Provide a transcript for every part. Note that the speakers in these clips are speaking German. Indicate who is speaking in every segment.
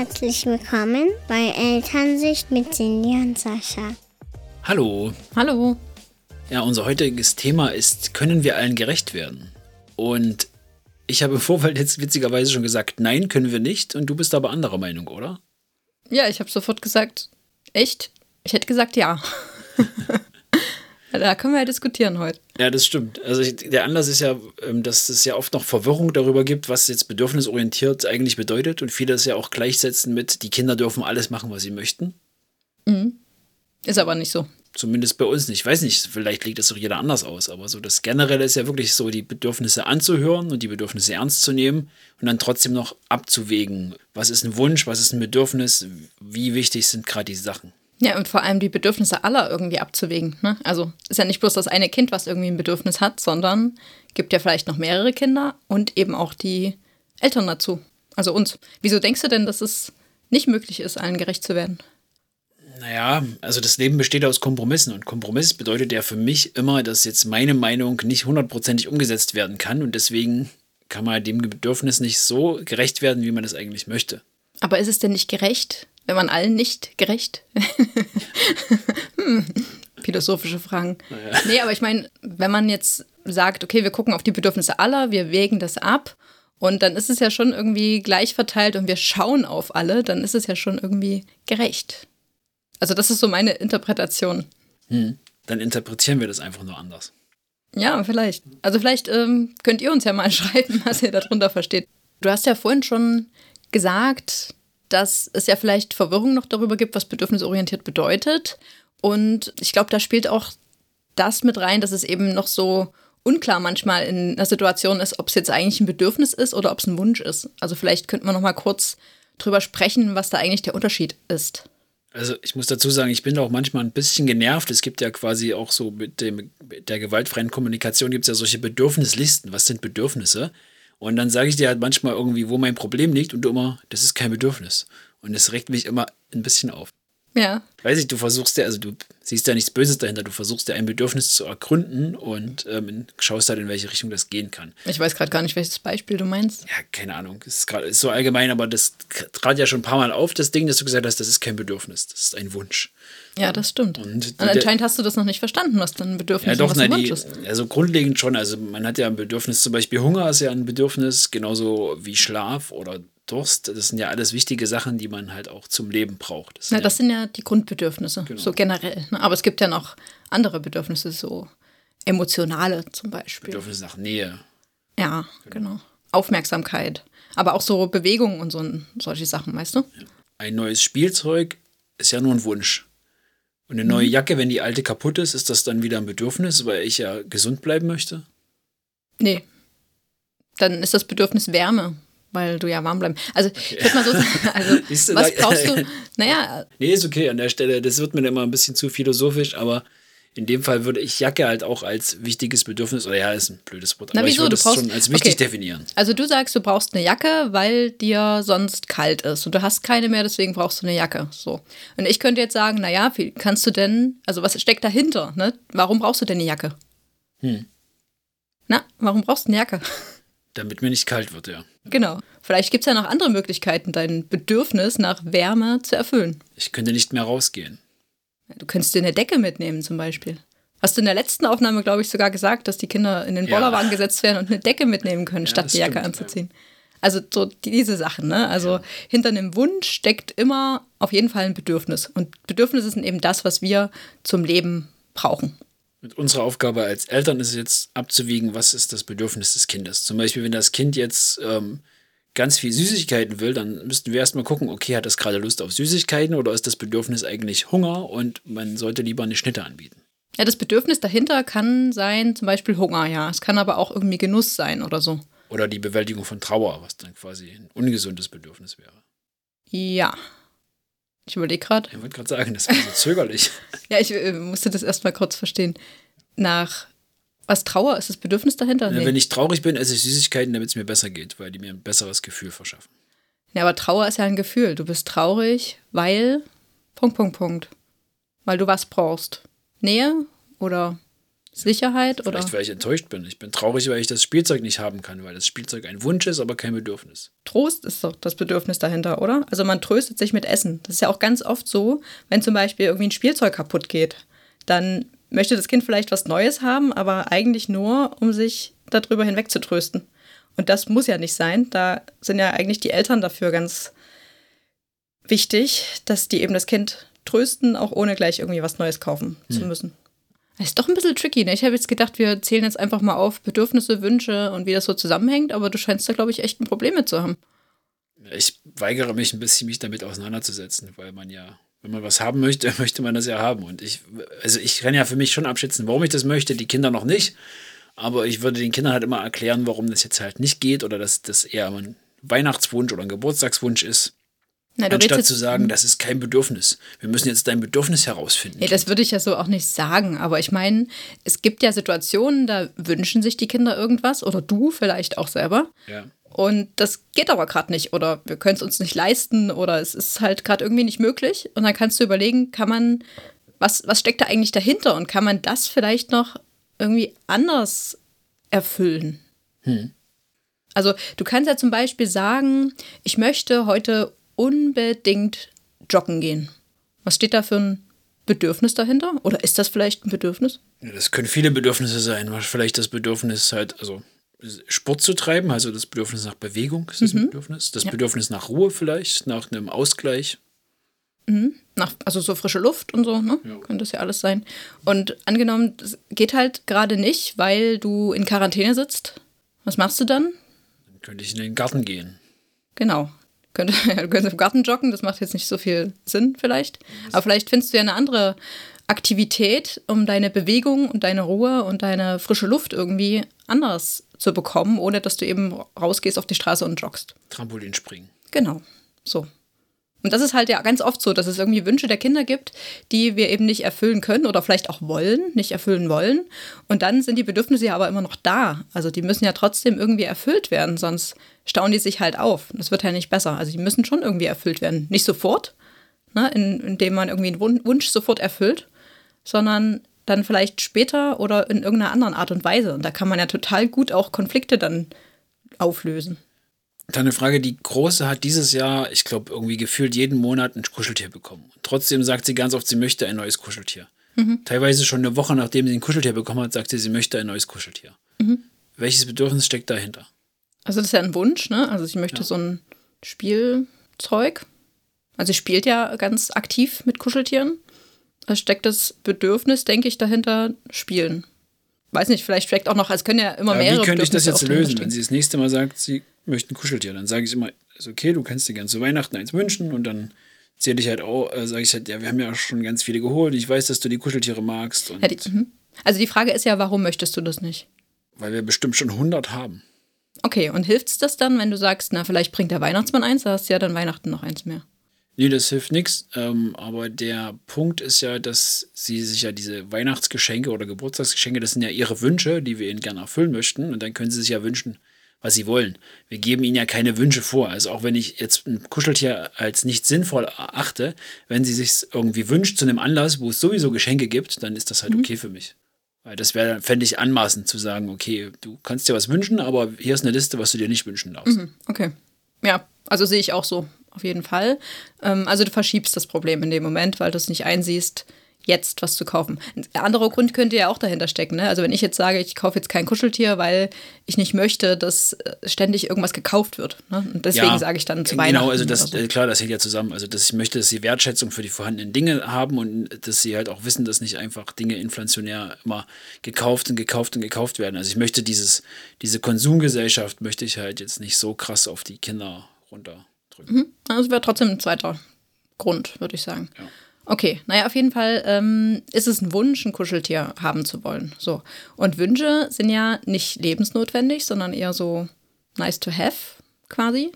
Speaker 1: Herzlich willkommen bei Elternsicht mit Cindy und Sascha.
Speaker 2: Hallo.
Speaker 3: Hallo.
Speaker 2: Ja, unser heutiges Thema ist, können wir allen gerecht werden? Und ich habe im Vorfeld jetzt witzigerweise schon gesagt, nein, können wir nicht. Und du bist aber anderer Meinung, oder?
Speaker 3: Ja, ich habe sofort gesagt, echt? Ich hätte gesagt ja. da können wir ja diskutieren heute.
Speaker 2: Ja, das stimmt. Also ich, der Anlass ist ja, ähm, dass es ja oft noch Verwirrung darüber gibt, was jetzt bedürfnisorientiert eigentlich bedeutet. Und viele das ja auch gleichsetzen mit, die Kinder dürfen alles machen, was sie möchten.
Speaker 3: Mhm. Ist aber nicht so.
Speaker 2: Zumindest bei uns nicht. Ich weiß nicht, vielleicht legt das auch jeder anders aus, aber so das Generelle ist ja wirklich so, die Bedürfnisse anzuhören und die Bedürfnisse ernst zu nehmen und dann trotzdem noch abzuwägen, was ist ein Wunsch, was ist ein Bedürfnis, wie wichtig sind gerade die Sachen.
Speaker 3: Ja, und vor allem die Bedürfnisse aller irgendwie abzuwägen. Ne? Also ist ja nicht bloß das eine Kind, was irgendwie ein Bedürfnis hat, sondern gibt ja vielleicht noch mehrere Kinder und eben auch die Eltern dazu. Also uns. Wieso denkst du denn, dass es nicht möglich ist, allen gerecht zu werden?
Speaker 2: Naja, also das Leben besteht aus Kompromissen und Kompromiss bedeutet ja für mich immer, dass jetzt meine Meinung nicht hundertprozentig umgesetzt werden kann und deswegen kann man dem Bedürfnis nicht so gerecht werden, wie man es eigentlich möchte.
Speaker 3: Aber ist es denn nicht gerecht, wenn man allen nicht gerecht? hm, philosophische Fragen. Naja. Nee, aber ich meine, wenn man jetzt sagt, okay, wir gucken auf die Bedürfnisse aller, wir wägen das ab und dann ist es ja schon irgendwie gleich verteilt und wir schauen auf alle, dann ist es ja schon irgendwie gerecht. Also das ist so meine Interpretation.
Speaker 2: Hm. Dann interpretieren wir das einfach nur anders.
Speaker 3: Ja, vielleicht. Also vielleicht ähm, könnt ihr uns ja mal schreiben, was ihr darunter versteht. Du hast ja vorhin schon gesagt, dass es ja vielleicht Verwirrung noch darüber gibt, was bedürfnisorientiert bedeutet. Und ich glaube, da spielt auch das mit rein, dass es eben noch so unklar manchmal in einer Situation ist, ob es jetzt eigentlich ein Bedürfnis ist oder ob es ein Wunsch ist. Also vielleicht könnten wir noch mal kurz drüber sprechen, was da eigentlich der Unterschied ist.
Speaker 2: Also ich muss dazu sagen, ich bin auch manchmal ein bisschen genervt. Es gibt ja quasi auch so mit, dem, mit der gewaltfreien Kommunikation gibt es ja solche Bedürfnislisten. Was sind Bedürfnisse? Und dann sage ich dir halt manchmal irgendwie, wo mein Problem liegt und du immer, das ist kein Bedürfnis. Und es regt mich immer ein bisschen auf.
Speaker 3: Ja.
Speaker 2: Weiß ich, du versuchst ja, also du siehst ja nichts Böses dahinter, du versuchst ja ein Bedürfnis zu ergründen und ähm, schaust halt, in welche Richtung das gehen kann.
Speaker 3: Ich weiß gerade gar nicht, welches Beispiel du meinst.
Speaker 2: Ja, keine Ahnung. Es ist, grad, ist so allgemein, aber das trat ja schon ein paar Mal auf, das Ding, dass du gesagt hast, das ist kein Bedürfnis, das ist ein Wunsch.
Speaker 3: Ja, das stimmt. Und, und anscheinend hast du das noch nicht verstanden, was dann ein Bedürfnis
Speaker 2: ja, doch,
Speaker 3: was
Speaker 2: ein Wunsch ist. Also grundlegend schon. Also man hat ja ein Bedürfnis, zum Beispiel Hunger ist ja ein Bedürfnis, genauso wie Schlaf oder Durst, das sind ja alles wichtige Sachen, die man halt auch zum Leben braucht.
Speaker 3: Das, ja, das sind ja die Grundbedürfnisse, genau. so generell. Ne? Aber es gibt ja noch andere Bedürfnisse, so emotionale zum Beispiel.
Speaker 2: Bedürfnisse nach Nähe.
Speaker 3: Ja, genau. genau. Aufmerksamkeit. Aber auch so Bewegung und so solche Sachen, weißt du?
Speaker 2: Ein neues Spielzeug ist ja nur ein Wunsch. Und eine neue mhm. Jacke, wenn die alte kaputt ist, ist das dann wieder ein Bedürfnis, weil ich ja gesund bleiben möchte?
Speaker 3: Nee. Dann ist das Bedürfnis Wärme weil du ja warm bleiben. Also okay. ich würde mal so sagen, also, was brauchst du? Naja.
Speaker 2: Nee, ist okay an der Stelle. Das wird mir immer ein bisschen zu philosophisch, aber in dem Fall würde ich Jacke halt auch als wichtiges Bedürfnis, oder ja, ist ein blödes Wort,
Speaker 3: Na,
Speaker 2: aber
Speaker 3: wieso?
Speaker 2: ich würde
Speaker 3: es schon
Speaker 2: als wichtig okay. definieren.
Speaker 3: Also du sagst, du brauchst eine Jacke, weil dir sonst kalt ist und du hast keine mehr, deswegen brauchst du eine Jacke. So. Und ich könnte jetzt sagen, naja, wie kannst du denn, also was steckt dahinter? Ne? Warum brauchst du denn eine Jacke? Hm. Na, warum brauchst du eine Jacke?
Speaker 2: Damit mir nicht kalt wird, ja.
Speaker 3: Genau. Vielleicht gibt es ja noch andere Möglichkeiten, dein Bedürfnis nach Wärme zu erfüllen.
Speaker 2: Ich könnte nicht mehr rausgehen.
Speaker 3: Du könntest dir eine Decke mitnehmen, zum Beispiel. Hast du in der letzten Aufnahme, glaube ich, sogar gesagt, dass die Kinder in den Bollerwagen ja. gesetzt werden und eine Decke mitnehmen können, ja, statt die Jacke stimmt, anzuziehen? Ja. Also so diese Sachen, ne? Also hinter einem Wunsch steckt immer auf jeden Fall ein Bedürfnis. Und Bedürfnisse sind eben das, was wir zum Leben brauchen.
Speaker 2: Mit unserer Aufgabe als Eltern ist es jetzt abzuwiegen, was ist das Bedürfnis des Kindes. Zum Beispiel, wenn das Kind jetzt ähm, ganz viel Süßigkeiten will, dann müssten wir erstmal gucken, okay, hat das gerade Lust auf Süßigkeiten oder ist das Bedürfnis eigentlich Hunger und man sollte lieber eine Schnitte anbieten.
Speaker 3: Ja, das Bedürfnis dahinter kann sein, zum Beispiel Hunger, ja. Es kann aber auch irgendwie Genuss sein oder so.
Speaker 2: Oder die Bewältigung von Trauer, was dann quasi ein ungesundes Bedürfnis wäre.
Speaker 3: Ja, ich überlege gerade.
Speaker 2: Ich wollte gerade sagen, das war so zögerlich.
Speaker 3: ja, ich äh, musste das erstmal kurz verstehen. Nach was Trauer ist das Bedürfnis dahinter?
Speaker 2: Nee. Wenn ich traurig bin, esse ich Süßigkeiten, damit es mir besser geht, weil die mir ein besseres Gefühl verschaffen.
Speaker 3: Ja, aber Trauer ist ja ein Gefühl. Du bist traurig, weil. Punkt, Punkt, Punkt. Weil du was brauchst. Nähe oder Sicherheit oder
Speaker 2: Vielleicht, weil ich enttäuscht bin. Ich bin traurig, weil ich das Spielzeug nicht haben kann, weil das Spielzeug ein Wunsch ist, aber kein Bedürfnis.
Speaker 3: Trost ist doch das Bedürfnis dahinter, oder? Also man tröstet sich mit Essen. Das ist ja auch ganz oft so, wenn zum Beispiel irgendwie ein Spielzeug kaputt geht, dann möchte das Kind vielleicht was Neues haben, aber eigentlich nur, um sich darüber hinweg zu trösten. Und das muss ja nicht sein. Da sind ja eigentlich die Eltern dafür ganz wichtig, dass die eben das Kind trösten, auch ohne gleich irgendwie was Neues kaufen zu müssen. Ist doch ein bisschen tricky. Ne? Ich habe jetzt gedacht, wir zählen jetzt einfach mal auf Bedürfnisse, Wünsche und wie das so zusammenhängt, aber du scheinst da, glaube ich, echt ein Problem mit zu haben.
Speaker 2: Ich weigere mich ein bisschen, mich damit auseinanderzusetzen, weil man ja, wenn man was haben möchte, möchte man das ja haben. Und ich, also ich kann ja für mich schon abschätzen, warum ich das möchte, die Kinder noch nicht. Aber ich würde den Kindern halt immer erklären, warum das jetzt halt nicht geht oder dass das eher ein Weihnachtswunsch oder ein Geburtstagswunsch ist.
Speaker 3: Na, du
Speaker 2: Anstatt zu sagen, das ist kein Bedürfnis. Wir müssen jetzt dein Bedürfnis herausfinden.
Speaker 3: Nee, das würde ich ja so auch nicht sagen, aber ich meine, es gibt ja Situationen, da wünschen sich die Kinder irgendwas oder du vielleicht auch selber.
Speaker 2: ja.
Speaker 3: Und das geht aber gerade nicht oder wir können es uns nicht leisten oder es ist halt gerade irgendwie nicht möglich. Und dann kannst du überlegen, kann man, was, was steckt da eigentlich dahinter und kann man das vielleicht noch irgendwie anders erfüllen? Also du kannst ja zum Beispiel sagen, ich möchte heute unbedingt joggen gehen. Was steht da für ein Bedürfnis dahinter? Oder ist das vielleicht ein Bedürfnis?
Speaker 2: Ja, Das können viele Bedürfnisse sein. Vielleicht das Bedürfnis halt, also Sport zu treiben, also das Bedürfnis nach Bewegung ist das ein Bedürfnis. Das Bedürfnis nach Ruhe vielleicht, nach einem Ausgleich.
Speaker 3: Nach, also so frische Luft und so, ne?
Speaker 2: Ja.
Speaker 3: Könnte das ja alles sein. Und angenommen, das geht halt gerade nicht, weil du in Quarantäne sitzt. Was machst du dann?
Speaker 2: Dann könnte ich in den Garten gehen.
Speaker 3: Genau. Könnte, du könntest im Garten joggen, das macht jetzt nicht so viel Sinn vielleicht. Aber vielleicht findest du ja eine andere Aktivität, um deine Bewegung und deine Ruhe und deine frische Luft irgendwie anders zu bekommen, ohne dass du eben rausgehst auf die Straße und joggst.
Speaker 2: Trampolin springen.
Speaker 3: Genau. So. Und das ist halt ja ganz oft so, dass es irgendwie Wünsche der Kinder gibt, die wir eben nicht erfüllen können oder vielleicht auch wollen, nicht erfüllen wollen. Und dann sind die Bedürfnisse ja aber immer noch da. Also die müssen ja trotzdem irgendwie erfüllt werden, sonst stauen die sich halt auf. Das wird ja nicht besser. Also die müssen schon irgendwie erfüllt werden. Nicht sofort, ne, in, indem man irgendwie einen Wun- Wunsch sofort erfüllt, sondern dann vielleicht später oder in irgendeiner anderen Art und Weise. Und da kann man ja total gut auch Konflikte dann auflösen.
Speaker 2: Dann eine Frage, die Große hat dieses Jahr, ich glaube, irgendwie gefühlt jeden Monat ein Kuscheltier bekommen. Und trotzdem sagt sie ganz oft, sie möchte ein neues Kuscheltier. Teilweise schon eine Woche nachdem sie ein Kuscheltier bekommen hat, sagt sie, sie möchte ein neues Kuscheltier. Welches Bedürfnis steckt dahinter?
Speaker 3: Also das ist ja ein Wunsch, ne? Also ich möchte so ein Spielzeug. Also sie spielt ja ganz aktiv mit Kuscheltieren. Da steckt das Bedürfnis, denke ich, dahinter, spielen. Weiß nicht, vielleicht steckt auch noch, es können ja immer
Speaker 2: Ja,
Speaker 3: mehrere
Speaker 2: wie könnte ich das jetzt lösen, wenn sie das nächste Mal sagt, sie möchte ein Kuscheltier? Dann sage ich immer, ist okay, du kannst dir gerne zu Weihnachten eins wünschen und dann zähle ich halt auch, äh, sage ich halt, ja, wir haben ja schon ganz viele geholt. Ich weiß, dass du die Kuscheltiere magst
Speaker 3: Ja, die, mhm. also die Frage ist ja, warum möchtest du das nicht?
Speaker 2: weil wir bestimmt schon 100 haben.
Speaker 3: Okay, und hilft es das dann, wenn du sagst, na, vielleicht bringt der Weihnachtsmann eins, da hast du ja dann Weihnachten noch eins mehr.
Speaker 2: Nee, das hilft nichts. Ähm, aber der Punkt ist ja, dass sie sich ja diese Weihnachtsgeschenke oder Geburtstagsgeschenke, das sind ja ihre Wünsche, die wir ihnen gerne erfüllen möchten. Und dann können sie sich ja wünschen, was sie wollen. Wir geben ihnen ja keine Wünsche vor. Also auch wenn ich jetzt ein Kuscheltier als nicht sinnvoll erachte, wenn sie sich irgendwie wünscht zu einem Anlass, wo es sowieso Geschenke gibt, dann ist das halt okay für mich. Weil das wäre, fände ich anmaßend zu sagen, okay, du kannst dir was wünschen, aber hier ist eine Liste, was du dir nicht wünschen darfst.
Speaker 3: Okay. Ja, also sehe ich auch so, auf jeden Fall. Ähm, also du verschiebst das Problem in dem Moment, weil du es nicht einsiehst, jetzt was zu kaufen. Ein anderer Grund könnte ja auch dahinter stecken. Ne? Also wenn ich jetzt sage, ich kaufe jetzt kein Kuscheltier, weil ich nicht möchte, dass äh, ständig irgendwas gekauft wird. Ne? Und deswegen sage ich dann zu Weihnachten.
Speaker 2: Genau, also das,
Speaker 3: so.
Speaker 2: äh, klar, das hängt ja zusammen. Also dass ich möchte, dass sie Wertschätzung für die vorhandenen Dinge haben und dass sie halt auch wissen, dass nicht einfach Dinge inflationär immer gekauft und gekauft und gekauft werden. Also ich möchte dieses, diese Konsumgesellschaft möchte ich halt jetzt nicht so krass auf die Kinder runterdrücken.
Speaker 3: Also wäre trotzdem ein zweiter Grund, würde ich sagen.
Speaker 2: Ja.
Speaker 3: Okay, naja, auf jeden Fall ähm, ist es ein Wunsch, ein Kuscheltier haben zu wollen. So. Und Wünsche sind ja nicht lebensnotwendig, sondern eher so nice to have quasi.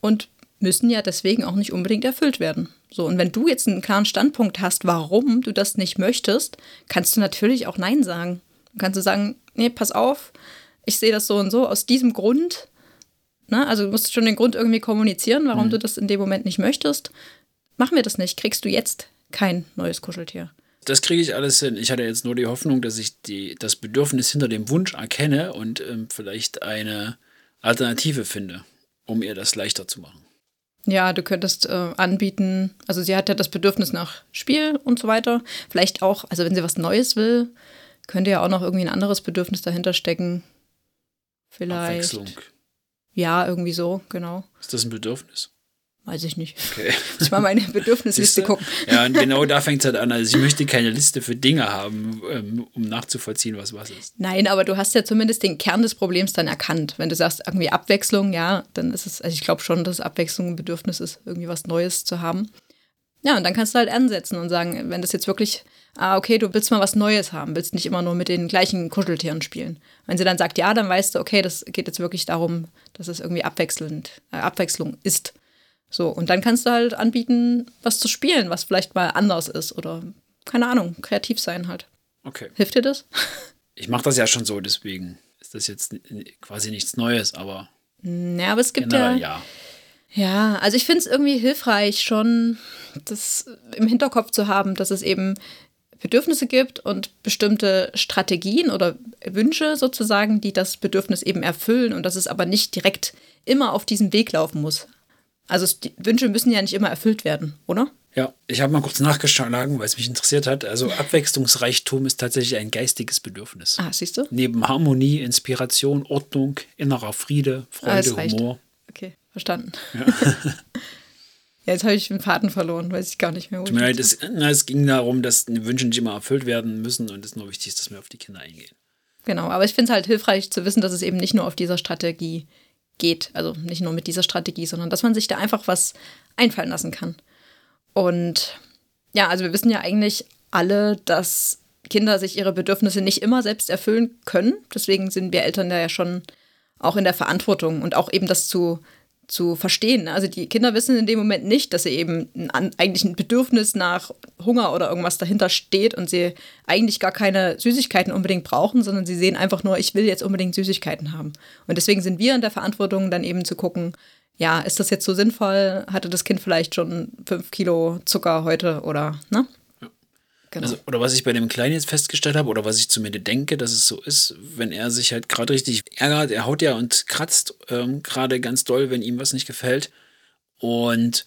Speaker 3: Und müssen ja deswegen auch nicht unbedingt erfüllt werden. So, und wenn du jetzt einen klaren Standpunkt hast, warum du das nicht möchtest, kannst du natürlich auch Nein sagen. Dann kannst du sagen, nee, pass auf, ich sehe das so und so aus diesem Grund. Ne? Also du musst schon den Grund irgendwie kommunizieren, warum du das in dem Moment nicht möchtest. Machen wir das nicht, kriegst du jetzt kein neues Kuscheltier.
Speaker 2: Das kriege ich alles hin. Ich hatte jetzt nur die Hoffnung, dass ich die, das Bedürfnis hinter dem Wunsch erkenne und ähm, vielleicht eine Alternative finde, um ihr das leichter zu machen.
Speaker 3: Ja, du könntest äh, anbieten, also sie hat ja das Bedürfnis nach Spiel und so weiter. Vielleicht auch, also wenn sie was Neues will, könnte ja auch noch irgendwie ein anderes Bedürfnis dahinter stecken. Vielleicht.
Speaker 2: Abwechslung.
Speaker 3: Ja, irgendwie so, genau.
Speaker 2: Ist das ein Bedürfnis?
Speaker 3: Weiß ich nicht.
Speaker 2: Okay.
Speaker 3: Muss ich mal meine Bedürfnisliste gucken.
Speaker 2: Ja, und genau da fängt es halt an. Also ich möchte keine Liste für Dinge haben, ähm, um nachzuvollziehen, was was ist.
Speaker 3: Nein, aber du hast ja zumindest den Kern des Problems dann erkannt. Wenn du sagst, irgendwie Abwechslung, ja, dann ist es, also ich glaube schon, dass Abwechslung ein Bedürfnis ist, irgendwie was Neues zu haben. Ja, und dann kannst du halt ansetzen und sagen, wenn das jetzt wirklich, ah, okay, du willst mal was Neues haben, willst nicht immer nur mit den gleichen Kuscheltieren spielen. Wenn sie dann sagt, ja, dann weißt du, okay, das geht jetzt wirklich darum, dass es irgendwie abwechselnd, äh, Abwechslung ist. So, und dann kannst du halt anbieten, was zu spielen, was vielleicht mal anders ist oder, keine Ahnung, kreativ sein halt.
Speaker 2: Okay.
Speaker 3: Hilft dir das?
Speaker 2: Ich mache das ja schon so, deswegen ist das jetzt quasi nichts Neues, aber
Speaker 3: Ja, aber es gibt
Speaker 2: generell
Speaker 3: ja,
Speaker 2: ja.
Speaker 3: Ja, also ich finde es irgendwie hilfreich, schon das im Hinterkopf zu haben, dass es eben Bedürfnisse gibt und bestimmte Strategien oder Wünsche sozusagen, die das Bedürfnis eben erfüllen und dass es aber nicht direkt immer auf diesem Weg laufen muss. Also Wünsche müssen ja nicht immer erfüllt werden, oder?
Speaker 2: Ja, ich habe mal kurz nachgeschlagen, weil es mich interessiert hat. Also Abwechslungsreichtum ist tatsächlich ein geistiges Bedürfnis.
Speaker 3: Ah, siehst du?
Speaker 2: Neben Harmonie, Inspiration, Ordnung, innerer Friede,
Speaker 3: Ah,
Speaker 2: Freude,
Speaker 3: reicht.
Speaker 2: Humor.
Speaker 3: Okay, verstanden. Ja, jetzt habe ich den Faden verloren, weiß ich gar nicht mehr.
Speaker 2: Tut mir
Speaker 3: ich
Speaker 2: leid, es, na, es ging darum, dass die Wünsche nicht immer erfüllt werden müssen und es ist nur wichtig, dass wir auf die Kinder eingehen.
Speaker 3: Genau, aber ich finde es halt hilfreich zu wissen, dass es eben nicht nur auf dieser Strategie geht. Also nicht nur mit dieser Strategie, sondern dass man sich da einfach was einfallen lassen kann. Und ja, also wir wissen ja eigentlich alle, dass Kinder sich ihre Bedürfnisse nicht immer selbst erfüllen können. Deswegen sind wir Eltern da ja schon auch in der Verantwortung und auch eben das zu, zu verstehen. Also die Kinder wissen in dem Moment nicht, dass sie eben ein, eigentlich ein Bedürfnis nach Hunger oder irgendwas dahinter steht und sie eigentlich gar keine Süßigkeiten unbedingt brauchen, sondern sie sehen einfach nur, ich will jetzt unbedingt Süßigkeiten haben. Und deswegen sind wir in der Verantwortung, dann eben zu gucken, ja, ist das jetzt so sinnvoll? Hatte das Kind vielleicht schon fünf Kilo Zucker heute oder, ne? Genau.
Speaker 2: Also, oder was ich bei dem Kleinen jetzt festgestellt habe, oder was ich zumindest denke, dass es so ist, wenn er sich halt gerade richtig ärgert, er haut ja und kratzt ähm, gerade ganz doll, wenn ihm was nicht gefällt. Und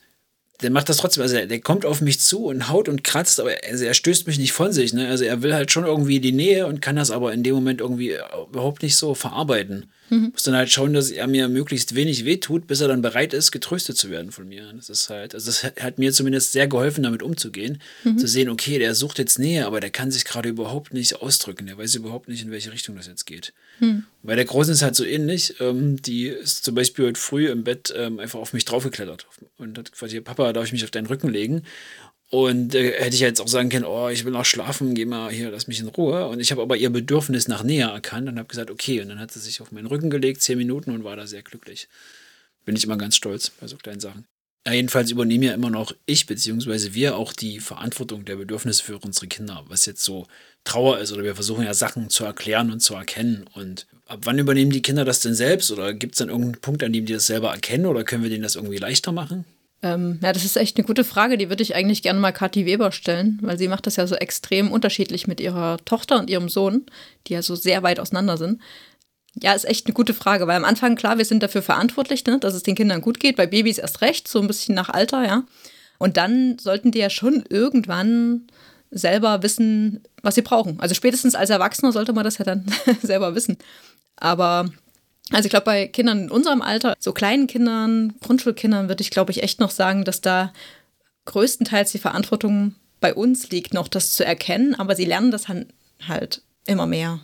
Speaker 2: der macht das trotzdem, also der, kommt auf mich zu und haut und kratzt, aber er, also er stößt mich nicht von sich. Ne? Also er will halt schon irgendwie die Nähe und kann das aber in dem Moment irgendwie überhaupt nicht so verarbeiten. Muss dann halt schauen, dass er mir möglichst wenig wehtut, bis er dann bereit ist, getröstet zu werden von mir. Das ist halt, also das hat- mir zumindest sehr geholfen, damit umzugehen. Zu sehen, okay, der sucht jetzt Nähe, aber der kann sich gerade überhaupt nicht ausdrücken. Der weiß überhaupt nicht, in welche Richtung das jetzt geht. Bei der Großen ist halt so ähnlich. Ähm, die ist zum Beispiel heute früh im Bett ähm, einfach auf mich draufgeklettert und hat quasi, Papa, darf ich mich auf deinen Rücken legen? Und äh, hätte ich jetzt auch sagen können, oh, ich will noch schlafen, geh mal hier, lass mich in Ruhe. Und ich habe aber ihr Bedürfnis nach Nähe erkannt und habe gesagt, okay. Und dann hat sie sich auf meinen Rücken gelegt, zehn Minuten und war da sehr glücklich. Bin ich immer ganz stolz bei so kleinen Sachen. Ja, jedenfalls übernehme ja immer noch ich beziehungsweise wir auch die Verantwortung der Bedürfnisse für unsere Kinder, was jetzt so Trauer ist oder wir versuchen ja Sachen zu erklären und zu erkennen. Und ab wann übernehmen die Kinder das denn selbst oder gibt es dann irgendeinen Punkt, an dem die das selber erkennen oder können wir denen das irgendwie leichter machen?
Speaker 3: Ähm, ja, das ist echt eine gute Frage. Die würde ich eigentlich gerne mal Kathi Weber stellen, weil sie macht das ja so extrem unterschiedlich mit ihrer Tochter und ihrem Sohn, die ja so sehr weit auseinander sind. Ja, ist echt eine gute Frage, weil am Anfang, klar, wir sind dafür verantwortlich, ne, dass es den Kindern gut geht, bei Babys erst recht, so ein bisschen nach Alter, ja. Und dann sollten die ja schon irgendwann selber wissen, was sie brauchen. Also spätestens als Erwachsener sollte man das ja dann selber wissen. Aber also ich glaube, bei Kindern in unserem Alter, so kleinen Kindern, Grundschulkindern, würde ich, glaube ich, echt noch sagen, dass da größtenteils die Verantwortung bei uns liegt, noch das zu erkennen, aber sie lernen das halt immer mehr.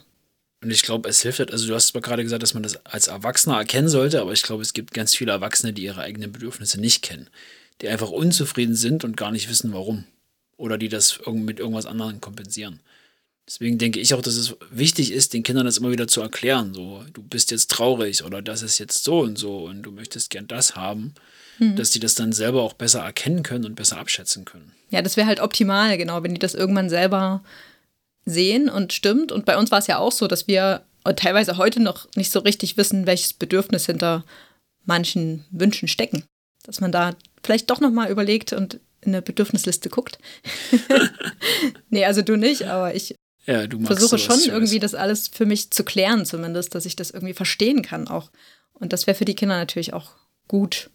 Speaker 2: Und ich glaube, es hilft halt, also du hast zwar gerade gesagt, dass man das als Erwachsener erkennen sollte, aber ich glaube, es gibt ganz viele Erwachsene, die ihre eigenen Bedürfnisse nicht kennen. Die einfach unzufrieden sind und gar nicht wissen, warum. Oder die das mit irgendwas anderem kompensieren. Deswegen denke ich auch, dass es wichtig ist, den Kindern das immer wieder zu erklären. So, du bist jetzt traurig oder das ist jetzt so und so und du möchtest gern das haben, dass die das dann selber auch besser erkennen können und besser abschätzen können.
Speaker 3: Ja, das wäre halt optimal, genau, wenn die das irgendwann selber sehen und stimmt. Und bei uns war es ja auch so, dass wir teilweise heute noch nicht so richtig wissen, welches Bedürfnis hinter manchen Wünschen stecken. Dass man da vielleicht doch nochmal überlegt und in eine Bedürfnisliste guckt. nee, also du nicht, aber ich
Speaker 2: Ja, du magst
Speaker 3: versuche schon irgendwie das alles für mich zu klären, zumindest, dass ich das irgendwie verstehen kann auch. Und das wäre für die Kinder natürlich auch gut.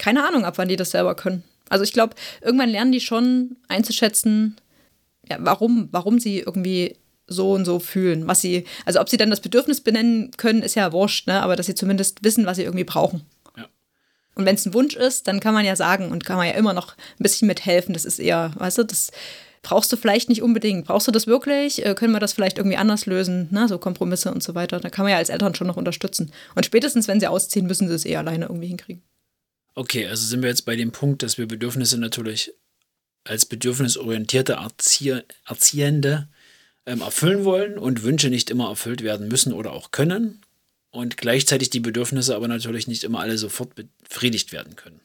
Speaker 3: Keine Ahnung, ab wann die das selber können. Also ich glaube, irgendwann lernen die schon einzuschätzen, ja, warum, warum sie irgendwie so und so fühlen, was sie, also ob sie dann das Bedürfnis benennen können, ist ja wurscht, ne? aber dass sie zumindest wissen, was sie irgendwie brauchen.
Speaker 2: Ja.
Speaker 3: Und wenn es ein Wunsch ist, dann kann man ja sagen und kann man ja immer noch ein bisschen mithelfen. Das ist eher, weißt du, das brauchst du vielleicht nicht unbedingt. Brauchst du das wirklich? Äh, können wir das vielleicht irgendwie anders lösen? Ne? So Kompromisse und so weiter. Da kann man ja als Eltern schon noch unterstützen. Und spätestens, wenn sie ausziehen, müssen sie es eh alleine irgendwie hinkriegen.
Speaker 2: Okay, also sind wir jetzt bei dem Punkt, dass wir Bedürfnisse natürlich als bedürfnisorientierte Erzieh Erziehende ähm, erfüllen wollen und Wünsche nicht immer erfüllt werden müssen oder auch können. Und gleichzeitig die Bedürfnisse aber natürlich nicht immer alle sofort befriedigt werden können.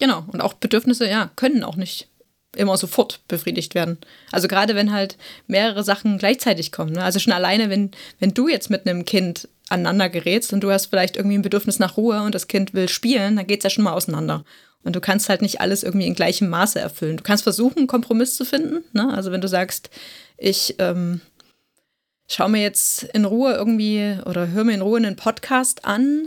Speaker 3: Genau. Und auch Bedürfnisse, ja, können auch nicht immer sofort befriedigt werden. Also gerade wenn halt mehrere Sachen gleichzeitig kommen. Ne? Also schon alleine, wenn, wenn du jetzt mit einem Kind aneinander gerätst und du hast vielleicht irgendwie ein Bedürfnis nach Ruhe und das Kind will spielen, dann geht es ja schon mal auseinander. Und du kannst halt nicht alles irgendwie in gleichem Maße erfüllen. Du kannst versuchen, einen Kompromiss zu finden. Ne? Also wenn du sagst, ich ähm, schau mir jetzt in Ruhe irgendwie oder höre mir in Ruhe einen Podcast an,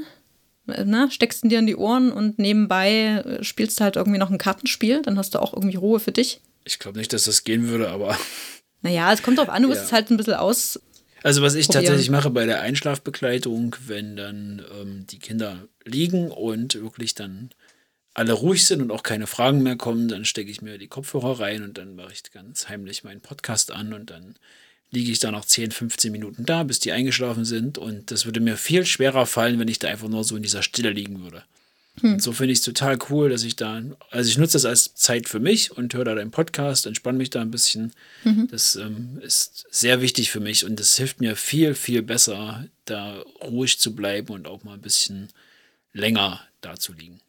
Speaker 3: ne, steckst ihn dir in die Ohren und nebenbei äh, spielst du halt irgendwie noch ein Kartenspiel, dann hast du auch irgendwie Ruhe für dich.
Speaker 2: Ich glaube nicht, dass das gehen würde, aber
Speaker 3: Naja, es kommt drauf an, du musst
Speaker 2: Ja.
Speaker 3: es halt ein bisschen aus.
Speaker 2: Also was ich
Speaker 3: Probieren.
Speaker 2: tatsächlich mache bei der Einschlafbegleitung, wenn dann ähm, die Kinder liegen und wirklich dann alle ruhig sind und auch keine Fragen mehr kommen, dann stecke ich mir die Kopfhörer rein und dann mache ich ganz heimlich meinen Podcast an und dann liege ich da noch 10, 15 Minuten da, bis die eingeschlafen sind und das würde mir viel schwerer fallen, wenn ich da einfach nur so in dieser Stille liegen würde. Und so finde ich es total cool, dass ich da, also ich nutze das als Zeit für mich und höre da deinen Podcast, entspanne mich da ein bisschen. Das ähm, ist sehr wichtig für mich und das hilft mir viel, viel besser, da ruhig zu bleiben und auch mal ein bisschen länger da zu liegen.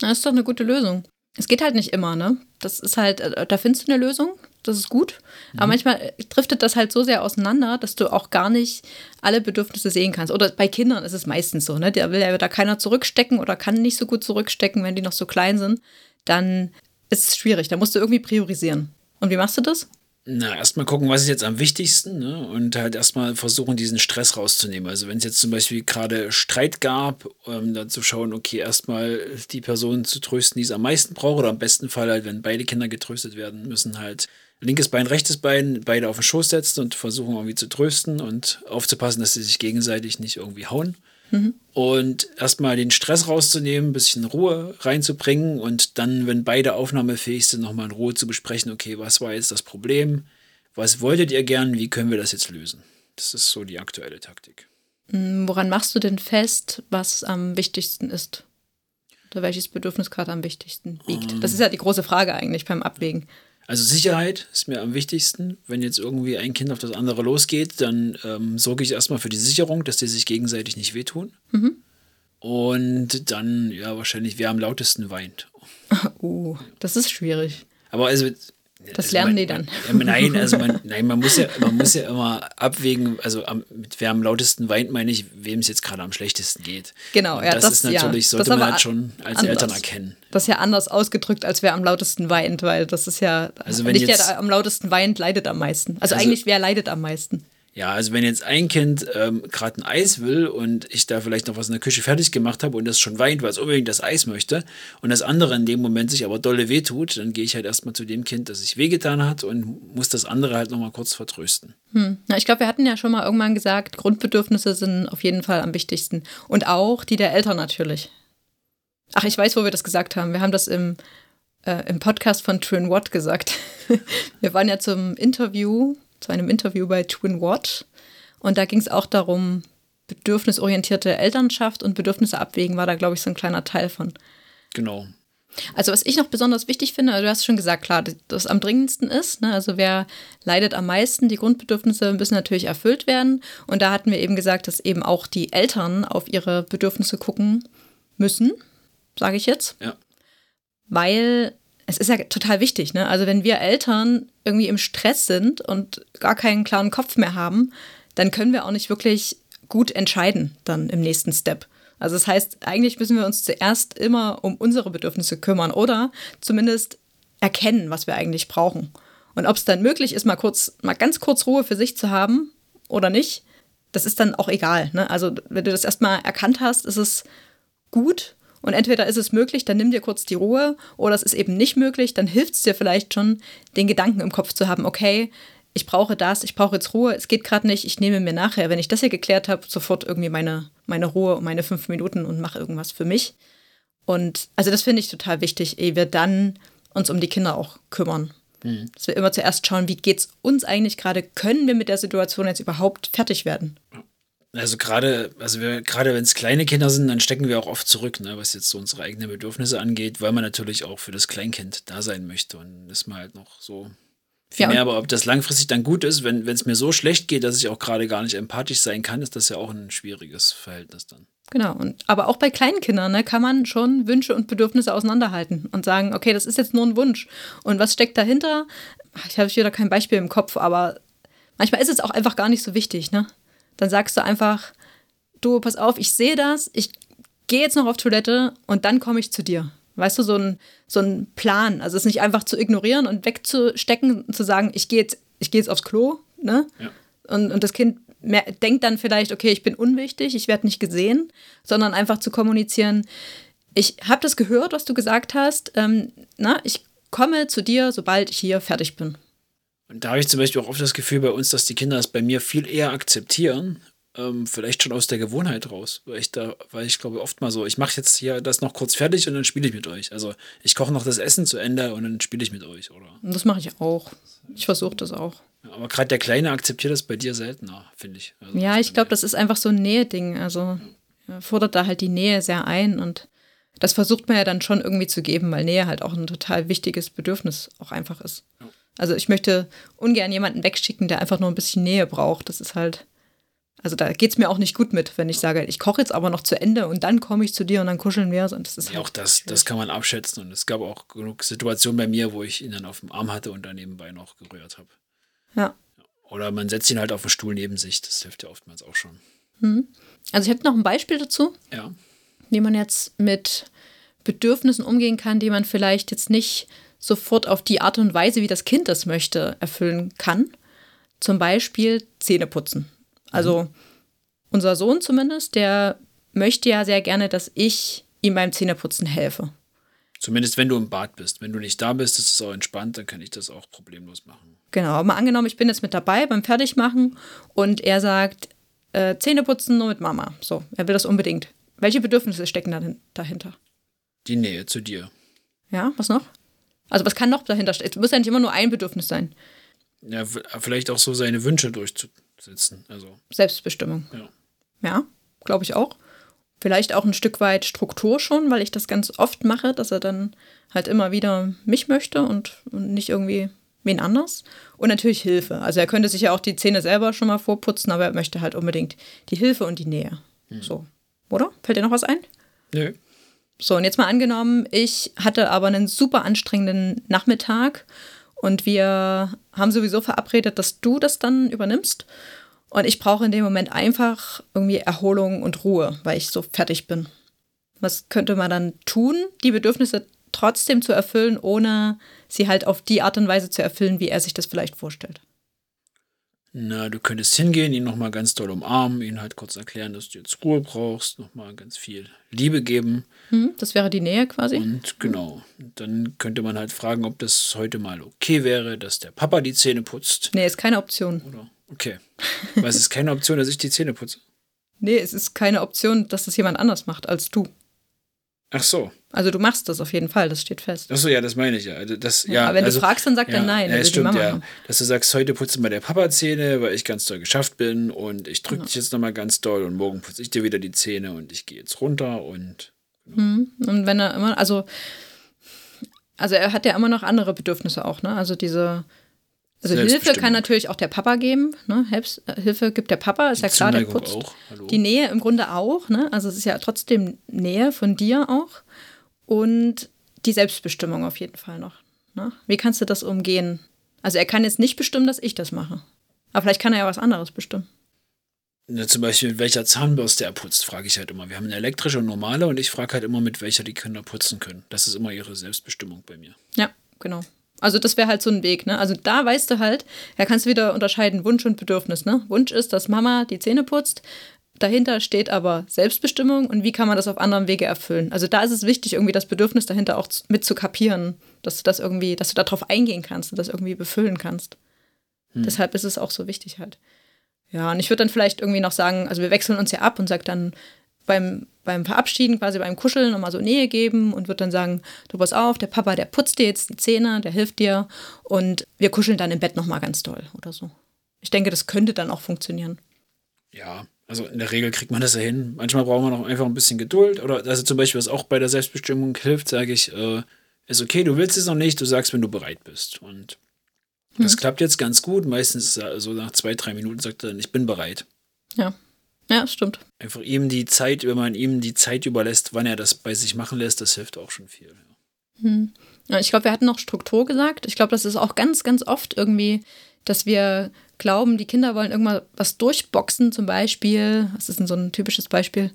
Speaker 3: Das ist doch eine gute Lösung. Es geht halt nicht immer, ne? Das ist halt, äh, da findest du eine Lösung, das ist gut. Aber manchmal äh, driftet das halt so sehr auseinander, dass du auch gar nicht alle Bedürfnisse sehen kannst. Oder bei Kindern ist es meistens so, ne? Da will ja da keiner zurückstecken oder kann nicht so gut zurückstecken, wenn die noch so klein sind. Dann ist es schwierig. Da musst du irgendwie priorisieren. Und wie machst du das?
Speaker 2: Na, erstmal gucken, was ist jetzt am wichtigsten ne? und halt erstmal versuchen, diesen Stress rauszunehmen. Also wenn es jetzt zum Beispiel gerade Streit gab, ähm, dann zu schauen, okay, erstmal die Person zu trösten, die es am meisten braucht oder am besten Fall halt, wenn beide Kinder getröstet werden müssen, halt linkes Bein, rechtes Bein, beide auf den Schoß setzen und versuchen irgendwie zu trösten und aufzupassen, dass sie sich gegenseitig nicht irgendwie hauen. Und erstmal den Stress rauszunehmen, ein bisschen Ruhe reinzubringen und dann, wenn beide aufnahmefähig sind, nochmal in Ruhe zu besprechen, okay, was war jetzt das Problem? Was wolltet ihr gern? Wie können wir das jetzt lösen? Das ist so die aktuelle Taktik.
Speaker 3: Hm, Woran machst du denn fest, was am wichtigsten ist? Oder welches Bedürfnis gerade am wichtigsten wiegt? Das ist ja die große Frage eigentlich beim Abwägen.
Speaker 2: Also Sicherheit ist mir am wichtigsten. Wenn jetzt irgendwie ein Kind auf das andere losgeht, dann ähm, sorge ich erstmal für die Sicherung, dass die sich gegenseitig nicht wehtun. Und dann, ja, wahrscheinlich, wer am lautesten weint.
Speaker 3: Uh, das ist schwierig.
Speaker 2: Aber also.
Speaker 3: Das
Speaker 2: also
Speaker 3: lernen
Speaker 2: man,
Speaker 3: die dann.
Speaker 2: Man, nein, also man, nein, man muss ja, man muss ja immer abwägen, also am, mit wer am lautesten weint, meine ich, wem es jetzt gerade am schlechtesten geht.
Speaker 3: Genau,
Speaker 2: Und
Speaker 3: ja,
Speaker 2: das,
Speaker 3: das-
Speaker 2: ist
Speaker 3: ja,
Speaker 2: natürlich,
Speaker 3: das
Speaker 2: sollte man halt schon als
Speaker 3: anders.
Speaker 2: Eltern erkennen.
Speaker 3: Das ist ja anders ausgedrückt, als wer am lautesten weint, weil das ist ja
Speaker 2: Also wenn
Speaker 3: nicht
Speaker 2: jetzt-
Speaker 3: der, der am lautesten weint, leidet am meisten. Also,
Speaker 2: Also-
Speaker 3: eigentlich, wer leidet am meisten?
Speaker 2: Ja, also wenn jetzt ein Kind ähm, gerade ein Eis will und ich da vielleicht noch was in der Küche fertig gemacht habe und das schon weint, weil es unbedingt das Eis möchte und das andere in dem Moment sich aber dolle wehtut, dann gehe ich halt erstmal zu dem Kind, das sich wehgetan hat und muss das andere halt nochmal kurz vertrösten.
Speaker 3: Na, ich glaube, wir hatten ja schon mal irgendwann gesagt, Grundbedürfnisse sind auf jeden Fall am wichtigsten. Und auch die der Eltern natürlich. Ach, ich weiß, wo wir das gesagt haben. Wir haben das im, äh, im Podcast von Twin Watt gesagt. wir waren ja zum Interview, zu einem Interview bei Twin Watt. Und da ging es auch darum, bedürfnisorientierte Elternschaft und Bedürfnisse abwägen, war da, glaube ich, so ein kleiner Teil von.
Speaker 2: Genau.
Speaker 3: Also was ich noch besonders wichtig finde, also du hast schon gesagt, klar, das, das am dringendsten ist. Ne? Also wer leidet am meisten, die Grundbedürfnisse müssen natürlich erfüllt werden. Und da hatten wir eben gesagt, dass eben auch die Eltern auf ihre Bedürfnisse gucken müssen, sage ich jetzt.
Speaker 2: Ja.
Speaker 3: Weil es ist ja total wichtig. Ne? Also wenn wir Eltern irgendwie im Stress sind und gar keinen klaren Kopf mehr haben, dann können wir auch nicht wirklich gut entscheiden dann im nächsten Step. Also das heißt, eigentlich müssen wir uns zuerst immer um unsere Bedürfnisse kümmern oder zumindest erkennen, was wir eigentlich brauchen. Und ob es dann möglich ist, mal kurz, mal ganz kurz Ruhe für sich zu haben oder nicht, das ist dann auch egal. Ne? Also, wenn du das erstmal erkannt hast, ist es gut. Und entweder ist es möglich, dann nimm dir kurz die Ruhe, oder es ist eben nicht möglich, dann hilft es dir vielleicht schon, den Gedanken im Kopf zu haben, okay, ich brauche das, ich brauche jetzt Ruhe, es geht gerade nicht, ich nehme mir nachher, wenn ich das hier geklärt habe, sofort irgendwie meine, meine Ruhe und meine fünf Minuten und mache irgendwas für mich. Und also das finde ich total wichtig, ehe wir dann uns um die Kinder auch kümmern. Mhm. Dass wir immer zuerst schauen, wie geht es uns eigentlich gerade, können wir mit der Situation jetzt überhaupt fertig werden?
Speaker 2: Also gerade, also wir, gerade wenn es kleine Kinder sind, dann stecken wir auch oft zurück, ne, was jetzt so unsere eigenen Bedürfnisse angeht, weil man natürlich auch für das Kleinkind da sein möchte. Und ist man halt noch so viel ja, mehr. Aber ob das langfristig dann gut ist, wenn es mir so schlecht geht, dass ich auch gerade gar nicht empathisch sein kann, ist das ja auch ein schwieriges Verhältnis dann.
Speaker 3: Genau, und, aber auch bei kleinen Kindern ne, kann man schon Wünsche und Bedürfnisse auseinanderhalten und sagen, okay, das ist jetzt nur ein Wunsch. Und was steckt dahinter? Ich habe wieder kein Beispiel im Kopf, aber manchmal ist es auch einfach gar nicht so wichtig. Ne? Dann sagst du einfach, du, pass auf, ich sehe das, ich gehe jetzt noch auf Toilette und dann komme ich zu dir. Weißt du, so ein, so ein Plan. Also es nicht einfach zu ignorieren und wegzustecken und zu sagen, ich gehe jetzt, ich gehe jetzt aufs Klo, ne? Ja. Und, und das Kind denkt dann vielleicht, okay, ich bin unwichtig, ich werde nicht gesehen, sondern einfach zu kommunizieren, ich habe das gehört, was du gesagt hast, ähm, na, ich komme zu dir, sobald ich hier fertig bin.
Speaker 2: Und da habe ich zum Beispiel auch oft das Gefühl bei uns, dass die Kinder das bei mir viel eher akzeptieren, ähm, vielleicht schon aus der Gewohnheit raus, weil ich da, weil ich glaube oft mal so, ich mache jetzt hier das noch kurz fertig und dann spiele ich mit euch. Also ich koche noch das Essen zu Ende und dann spiele ich mit euch, oder?
Speaker 3: Das mache ich auch. Ich versuche das auch.
Speaker 2: Aber gerade der Kleine akzeptiert das bei dir seltener, finde ich.
Speaker 3: Also ja, ich glaube, das ist einfach so ein Nähe-Ding. Also ja. fordert da halt die Nähe sehr ein und das versucht man ja dann schon irgendwie zu geben, weil Nähe halt auch ein total wichtiges Bedürfnis auch einfach ist. Ja. Also ich möchte ungern jemanden wegschicken, der einfach nur ein bisschen Nähe braucht. Das ist halt, also da geht es mir auch nicht gut mit, wenn ich sage, ich koche jetzt aber noch zu Ende und dann komme ich zu dir und dann kuscheln wir. Und das ist
Speaker 2: ja, halt auch das, das kann man abschätzen. Und es gab auch genug Situationen bei mir, wo ich ihn dann auf dem Arm hatte und dann nebenbei noch gerührt habe.
Speaker 3: Ja.
Speaker 2: Oder man setzt ihn halt auf den Stuhl neben sich. Das hilft ja oftmals auch schon.
Speaker 3: Mhm. Also ich habe noch ein Beispiel dazu.
Speaker 2: Ja.
Speaker 3: Wie man jetzt mit Bedürfnissen umgehen kann, die man vielleicht jetzt nicht sofort auf die Art und Weise, wie das Kind das möchte, erfüllen kann. Zum Beispiel Zähne putzen. Also mhm. unser Sohn zumindest, der möchte ja sehr gerne, dass ich ihm beim Zähneputzen helfe.
Speaker 2: Zumindest wenn du im Bad bist. Wenn du nicht da bist, ist es auch entspannt, dann kann ich das auch problemlos machen.
Speaker 3: Genau, mal angenommen, ich bin jetzt mit dabei beim Fertigmachen und er sagt, äh, Zähne putzen nur mit Mama. So, er will das unbedingt. Welche Bedürfnisse stecken dann dahinter?
Speaker 2: Die Nähe zu dir.
Speaker 3: Ja, was noch? Also was kann noch dahinter stecken? Es muss ja nicht immer nur ein Bedürfnis sein.
Speaker 2: Ja, vielleicht auch so seine Wünsche durchzusetzen. Also.
Speaker 3: Selbstbestimmung.
Speaker 2: Ja.
Speaker 3: Ja, glaube ich auch. Vielleicht auch ein Stück weit Struktur schon, weil ich das ganz oft mache, dass er dann halt immer wieder mich möchte und, und nicht irgendwie wen anders. Und natürlich Hilfe. Also er könnte sich ja auch die Zähne selber schon mal vorputzen, aber er möchte halt unbedingt die Hilfe und die Nähe. Hm. So. Oder? Fällt dir noch was ein?
Speaker 2: Nö.
Speaker 3: So, und jetzt mal angenommen, ich hatte aber einen super anstrengenden Nachmittag und wir haben sowieso verabredet, dass du das dann übernimmst. Und ich brauche in dem Moment einfach irgendwie Erholung und Ruhe, weil ich so fertig bin. Was könnte man dann tun, die Bedürfnisse trotzdem zu erfüllen, ohne sie halt auf die Art und Weise zu erfüllen, wie er sich das vielleicht vorstellt.
Speaker 2: Na, du könntest hingehen, ihn nochmal ganz doll umarmen, ihn halt kurz erklären, dass du jetzt Ruhe brauchst, nochmal ganz viel Liebe geben.
Speaker 3: Hm, das wäre die Nähe quasi.
Speaker 2: Und genau, dann könnte man halt fragen, ob das heute mal okay wäre, dass der Papa die Zähne putzt.
Speaker 3: Nee, ist keine Option.
Speaker 2: Oder? Okay. Weil es ist keine Option, dass ich die Zähne putze.
Speaker 3: Nee, es ist keine Option, dass das jemand anders macht als du.
Speaker 2: Ach so.
Speaker 3: Also du machst das auf jeden Fall, das steht fest.
Speaker 2: Ach so, ja, das meine ich ja. Also das, ja,
Speaker 3: aber wenn
Speaker 2: also,
Speaker 3: du fragst, dann sagt
Speaker 2: ja,
Speaker 3: er nein.
Speaker 2: Ja, stimmt, ja. Dass du sagst, heute putzt mal der Papa Zähne, weil ich ganz doll geschafft bin und ich drücke genau. dich jetzt nochmal ganz doll und morgen putze ich dir wieder die Zähne und ich gehe jetzt runter und.
Speaker 3: Hm. Und wenn er immer, also, also er hat ja immer noch andere Bedürfnisse auch, ne? Also diese also Hilfe kann natürlich auch der Papa geben. Ne? Hilfe gibt der Papa, ist die ja klar, der putzt. Die Nähe im Grunde auch. Ne? Also es ist ja trotzdem Nähe von dir auch. Und die Selbstbestimmung auf jeden Fall noch. Ne? Wie kannst du das umgehen? Also er kann jetzt nicht bestimmen, dass ich das mache. Aber vielleicht kann er ja was anderes bestimmen.
Speaker 2: Ja, zum Beispiel, mit welcher Zahnbürste er putzt, frage ich halt immer. Wir haben eine elektrische und normale und ich frage halt immer, mit welcher die Kinder putzen können. Das ist immer ihre Selbstbestimmung bei mir.
Speaker 3: Ja, genau. Also das wäre halt so ein Weg, ne? Also da weißt du halt, da kannst du wieder unterscheiden Wunsch und Bedürfnis, ne? Wunsch ist, dass Mama die Zähne putzt. Dahinter steht aber Selbstbestimmung und wie kann man das auf anderem Wege erfüllen. Also da ist es wichtig, irgendwie das Bedürfnis dahinter auch mit zu kapieren, dass du das irgendwie, dass du darauf eingehen kannst und das irgendwie befüllen kannst. Hm. Deshalb ist es auch so wichtig halt. Ja, und ich würde dann vielleicht irgendwie noch sagen, also wir wechseln uns ja ab und sagt dann beim, beim Verabschieden, quasi beim Kuscheln nochmal so Nähe geben und wird dann sagen, du pass auf, der Papa, der putzt dir jetzt die Zähne, der hilft dir und wir kuscheln dann im Bett nochmal ganz doll oder so. Ich denke, das könnte dann auch funktionieren.
Speaker 2: Ja, also in der Regel kriegt man das ja hin. Manchmal braucht man auch einfach ein bisschen Geduld. Oder also zum Beispiel, was auch bei der Selbstbestimmung hilft, sage ich, äh, ist okay, du willst es noch nicht, du sagst, wenn du bereit bist. Und das hm. klappt jetzt ganz gut. Meistens so also nach zwei, drei Minuten sagt er dann, ich bin bereit.
Speaker 3: Ja. Ja, stimmt.
Speaker 2: Einfach ihm die Zeit, wenn man ihm die Zeit überlässt, wann er das bei sich machen lässt, das hilft auch schon viel.
Speaker 3: Hm. Ja, ich glaube, wir hatten noch Struktur gesagt. Ich glaube, das ist auch ganz, ganz oft irgendwie, dass wir glauben, die Kinder wollen irgendwann was durchboxen, zum Beispiel. Was ist denn so ein typisches Beispiel?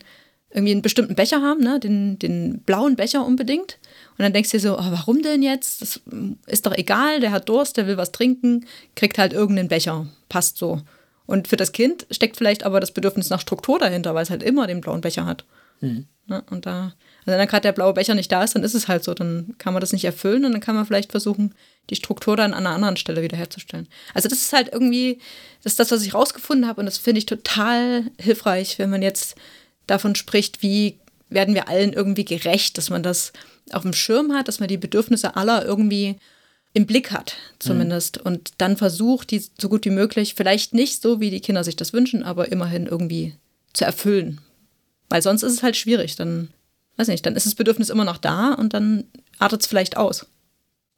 Speaker 3: Irgendwie einen bestimmten Becher haben, ne? den, den blauen Becher unbedingt. Und dann denkst du dir so, oh, warum denn jetzt? Das ist doch egal, der hat Durst, der will was trinken, kriegt halt irgendeinen Becher. Passt so. Und für das Kind steckt vielleicht aber das Bedürfnis nach Struktur dahinter, weil es halt immer den blauen Becher hat. Mhm. Ne? Und da, also wenn dann gerade der blaue Becher nicht da ist, dann ist es halt so. Dann kann man das nicht erfüllen und dann kann man vielleicht versuchen, die Struktur dann an einer anderen Stelle wiederherzustellen. Also das ist halt irgendwie, das ist das, was ich rausgefunden habe und das finde ich total hilfreich, wenn man jetzt davon spricht, wie werden wir allen irgendwie gerecht, dass man das auf dem Schirm hat, dass man die Bedürfnisse aller irgendwie im Blick hat, zumindest. Mhm. Und dann versucht, die so gut wie möglich, vielleicht nicht so, wie die Kinder sich das wünschen, aber immerhin irgendwie zu erfüllen. Weil sonst ist es halt schwierig. Dann, weiß nicht, dann ist das Bedürfnis immer noch da und dann artet es vielleicht aus.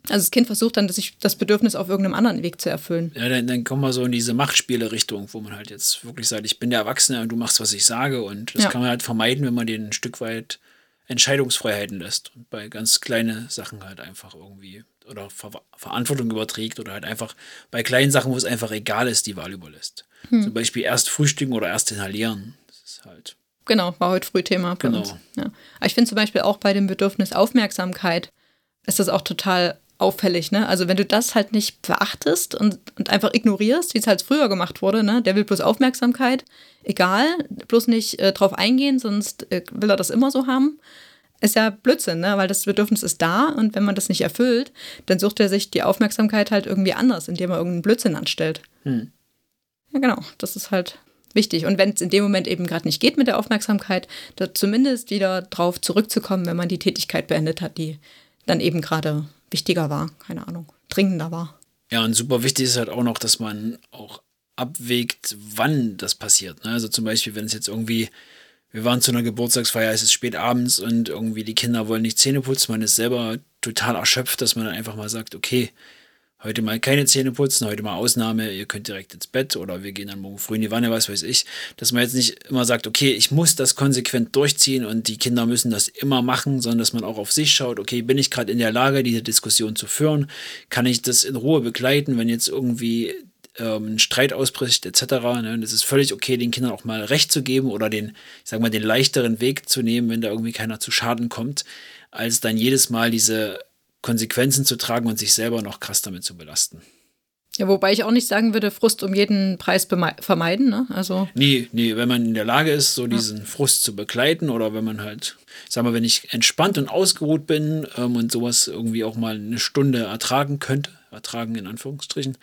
Speaker 3: Also das Kind versucht dann, sich das Bedürfnis auf irgendeinem anderen Weg zu erfüllen.
Speaker 2: Ja, dann, dann kommen wir so in diese Machtspiele-Richtung, wo man halt jetzt wirklich sagt, ich bin der Erwachsene und du machst, was ich sage. Und das ja. kann man halt vermeiden, wenn man den ein Stück weit Entscheidungsfreiheiten lässt. Und bei ganz kleinen Sachen halt einfach irgendwie oder Ver Verantwortung überträgt oder halt einfach bei kleinen Sachen, wo es einfach egal ist, die Wahl überlässt. Hm. Zum Beispiel erst frühstücken oder erst inhalieren. Das ist halt.
Speaker 3: Genau, war heute früh Thema genau. uns. Ja. Aber ich finde zum Beispiel auch bei dem Bedürfnis Aufmerksamkeit ist das auch total auffällig, ne? Also wenn du das halt nicht beachtest und, und einfach ignorierst, wie es halt früher gemacht wurde, ne? Der will bloß Aufmerksamkeit, egal, bloß nicht äh, drauf eingehen, sonst äh, will er das immer so haben ist ja Blödsinn, ne? weil das Bedürfnis ist da und wenn man das nicht erfüllt, dann sucht er sich die Aufmerksamkeit halt irgendwie anders, indem er irgendeinen Blödsinn anstellt. Hm. Ja, genau, das ist halt wichtig. Und wenn es in dem Moment eben gerade nicht geht mit der Aufmerksamkeit, da zumindest wieder drauf zurückzukommen, wenn man die Tätigkeit beendet hat, die dann eben gerade wichtiger war, keine Ahnung, dringender war.
Speaker 2: Ja, und super wichtig ist halt auch noch, dass man auch abwägt, wann das passiert. Ne? Also zum Beispiel, wenn es jetzt irgendwie wir waren zu einer Geburtstagsfeier, es ist spät abends und irgendwie die Kinder wollen nicht Zähne putzen. Man ist selber total erschöpft, dass man dann einfach mal sagt, okay, heute mal keine Zähne putzen, heute mal Ausnahme, ihr könnt direkt ins Bett oder wir gehen dann morgen früh in die Wanne, was weiß ich. Dass man jetzt nicht immer sagt, okay, ich muss das konsequent durchziehen und die Kinder müssen das immer machen, sondern dass man auch auf sich schaut, okay, bin ich gerade in der Lage, diese Diskussion zu führen? Kann ich das in Ruhe begleiten, wenn jetzt irgendwie ähm, ein Streit ausbricht etc. Ne? Und es ist völlig okay, den Kindern auch mal Recht zu geben oder den, ich sag mal, den leichteren Weg zu nehmen, wenn da irgendwie keiner zu Schaden kommt, als dann jedes Mal diese Konsequenzen zu tragen und sich selber noch krass damit zu belasten.
Speaker 3: Ja, wobei ich auch nicht sagen würde, Frust um jeden Preis vermeiden, ne? Also.
Speaker 2: Nee, nee, wenn man in der Lage ist, so diesen ja. Frust zu begleiten oder wenn man halt, sag mal, wenn ich entspannt und ausgeruht bin ähm, und sowas irgendwie auch mal eine Stunde ertragen könnte, ertragen in Anführungsstrichen,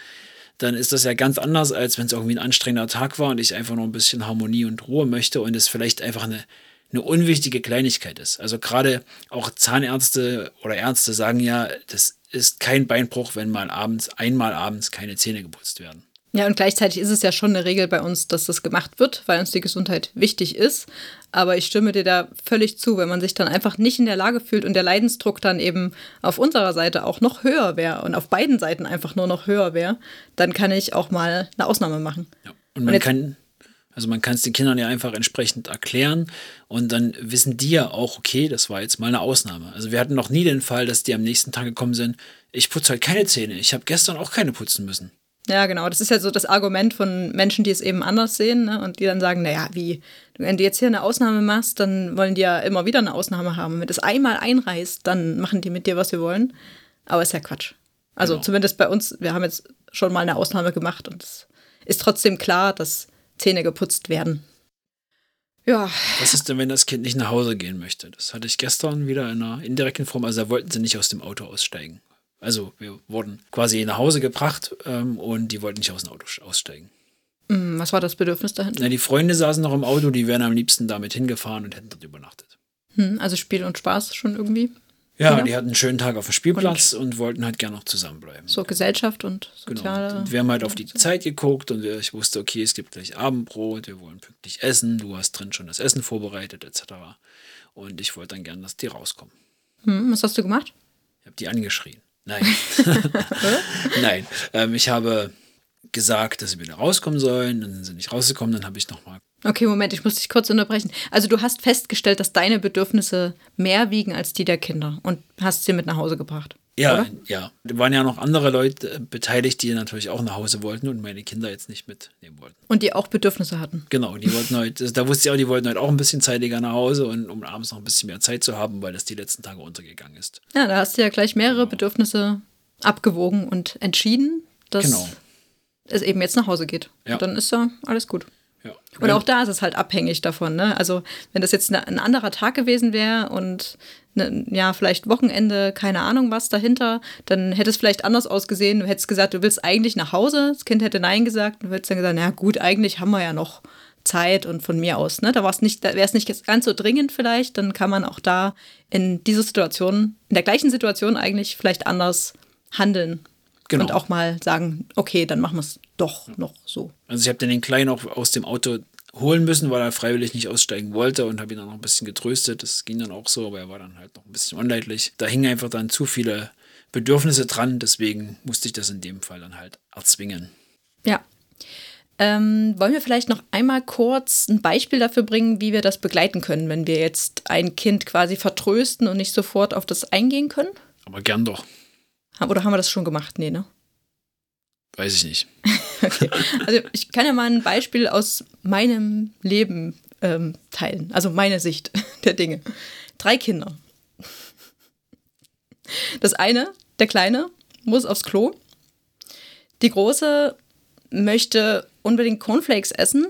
Speaker 2: dann ist das ja ganz anders, als wenn es irgendwie ein anstrengender Tag war und ich einfach nur ein bisschen Harmonie und Ruhe möchte und es vielleicht einfach eine, eine unwichtige Kleinigkeit ist. Also gerade auch Zahnärzte oder Ärzte sagen ja, das ist kein Beinbruch, wenn mal abends, einmal abends keine Zähne geputzt werden.
Speaker 3: Ja, und gleichzeitig ist es ja schon eine Regel bei uns, dass das gemacht wird, weil uns die Gesundheit wichtig ist. Aber ich stimme dir da völlig zu, wenn man sich dann einfach nicht in der Lage fühlt und der Leidensdruck dann eben auf unserer Seite auch noch höher wäre und auf beiden Seiten einfach nur noch höher wäre, dann kann ich auch mal eine Ausnahme machen.
Speaker 2: Ja. Und man und kann, also man kann es den Kindern ja einfach entsprechend erklären und dann wissen die ja auch, okay, das war jetzt mal eine Ausnahme. Also wir hatten noch nie den Fall, dass die am nächsten Tag gekommen sind, ich putze heute keine Zähne, ich habe gestern auch keine putzen müssen.
Speaker 3: Ja, genau. Das ist ja so das Argument von Menschen, die es eben anders sehen ne? und die dann sagen, naja, wie, wenn du jetzt hier eine Ausnahme machst, dann wollen die ja immer wieder eine Ausnahme haben. Wenn du es einmal einreißt, dann machen die mit dir, was sie wollen. Aber ist ja Quatsch. Also
Speaker 2: Genau.
Speaker 3: zumindest bei uns, wir haben jetzt schon mal eine Ausnahme gemacht und es ist trotzdem klar, dass Zähne geputzt werden. Ja,
Speaker 2: Was ist denn, wenn das Kind nicht nach Hause gehen möchte? Das hatte ich gestern wieder in einer indirekten Form. Also da wollten sie nicht aus dem Auto aussteigen. Also wir wurden quasi nach Hause gebracht ähm, und die wollten nicht aus dem Auto aussteigen.
Speaker 3: hm, was war das Bedürfnis dahinter?
Speaker 2: Na, die Freunde saßen noch im Auto, die wären am liebsten damit hingefahren und hätten dort übernachtet.
Speaker 3: Hm, also Spiel und Spaß schon irgendwie.
Speaker 2: Ja,
Speaker 3: Ja.
Speaker 2: die hatten einen schönen Tag auf dem Spielplatz und, wollten halt gerne noch zusammenbleiben.
Speaker 3: So Gesellschaft und
Speaker 2: Genau.
Speaker 3: soziale.
Speaker 2: Und wir haben halt auf die Zeit geguckt und ich wusste, okay, es gibt gleich Abendbrot, wir wollen pünktlich essen, du hast drin schon das Essen vorbereitet, etc. Und ich wollte dann gern, dass die rauskommen.
Speaker 3: Hm, was hast du gemacht?
Speaker 2: Ich habe die angeschrien. Nein. Nein. Ähm, ich habe gesagt, dass sie wieder rauskommen sollen. Dann sind sie nicht rausgekommen. Dann habe ich nochmal.
Speaker 3: Okay, Moment, ich muss dich kurz unterbrechen. Also du hast festgestellt, dass deine Bedürfnisse mehr wiegen als die der Kinder und hast sie mit nach Hause gebracht.
Speaker 2: Ja,
Speaker 3: Oder?
Speaker 2: ja. Da waren ja noch andere Leute äh, beteiligt, die natürlich auch nach Hause wollten und meine Kinder jetzt nicht mitnehmen wollten.
Speaker 3: Und die auch Bedürfnisse hatten.
Speaker 2: Genau, die wollten heute, da wusste ich auch, die wollten heute auch ein bisschen zeitiger nach Hause und um abends noch ein bisschen mehr Zeit zu haben, weil das die letzten Tage untergegangen ist.
Speaker 3: Ja, da hast du ja gleich mehrere Bedürfnisse abgewogen und entschieden, dass
Speaker 2: Genau.
Speaker 3: es eben jetzt nach Hause geht.
Speaker 2: Ja.
Speaker 3: Und dann ist ja alles gut. Und auch da ist es halt abhängig davon. Ne? Also wenn das jetzt ne- ein anderer Tag gewesen wäre und ne, ja, vielleicht Wochenende, keine Ahnung was dahinter, dann hätte es vielleicht anders ausgesehen. Du hättest gesagt, du willst eigentlich nach Hause. Das Kind hätte Nein gesagt. Du hättest dann gesagt, na gut, eigentlich haben wir ja noch Zeit und von mir aus. Ne? Da war's nicht, da wäre es nicht ganz so dringend vielleicht. Dann kann man auch da in dieser Situation, in der gleichen Situation eigentlich vielleicht anders handeln.
Speaker 2: Genau.
Speaker 3: Und auch mal sagen, okay, dann machen wir es doch noch so.
Speaker 2: Also ich habe dann den Kleinen auch aus dem Auto holen müssen, weil er freiwillig nicht aussteigen wollte und habe ihn dann noch ein bisschen getröstet. Das ging dann auch so, aber er war dann halt noch ein bisschen unleidlich. Da hingen einfach dann zu viele Bedürfnisse dran, deswegen musste ich das in dem Fall dann halt erzwingen.
Speaker 3: Ja. Ähm, wollen wir vielleicht noch einmal kurz ein Beispiel dafür bringen, wie wir das begleiten können, wenn wir jetzt ein Kind quasi vertrösten und nicht sofort auf das eingehen können?
Speaker 2: Aber gern doch,
Speaker 3: Oder haben wir das schon gemacht? Nee, ne?
Speaker 2: weiß ich nicht.
Speaker 3: Also ich kann ja mal ein Beispiel aus meinem Leben ähm, teilen, also meine Sicht der Dinge. Drei Kinder. Das eine, der Kleine, muss aufs Klo. Die Große möchte unbedingt Cornflakes essen.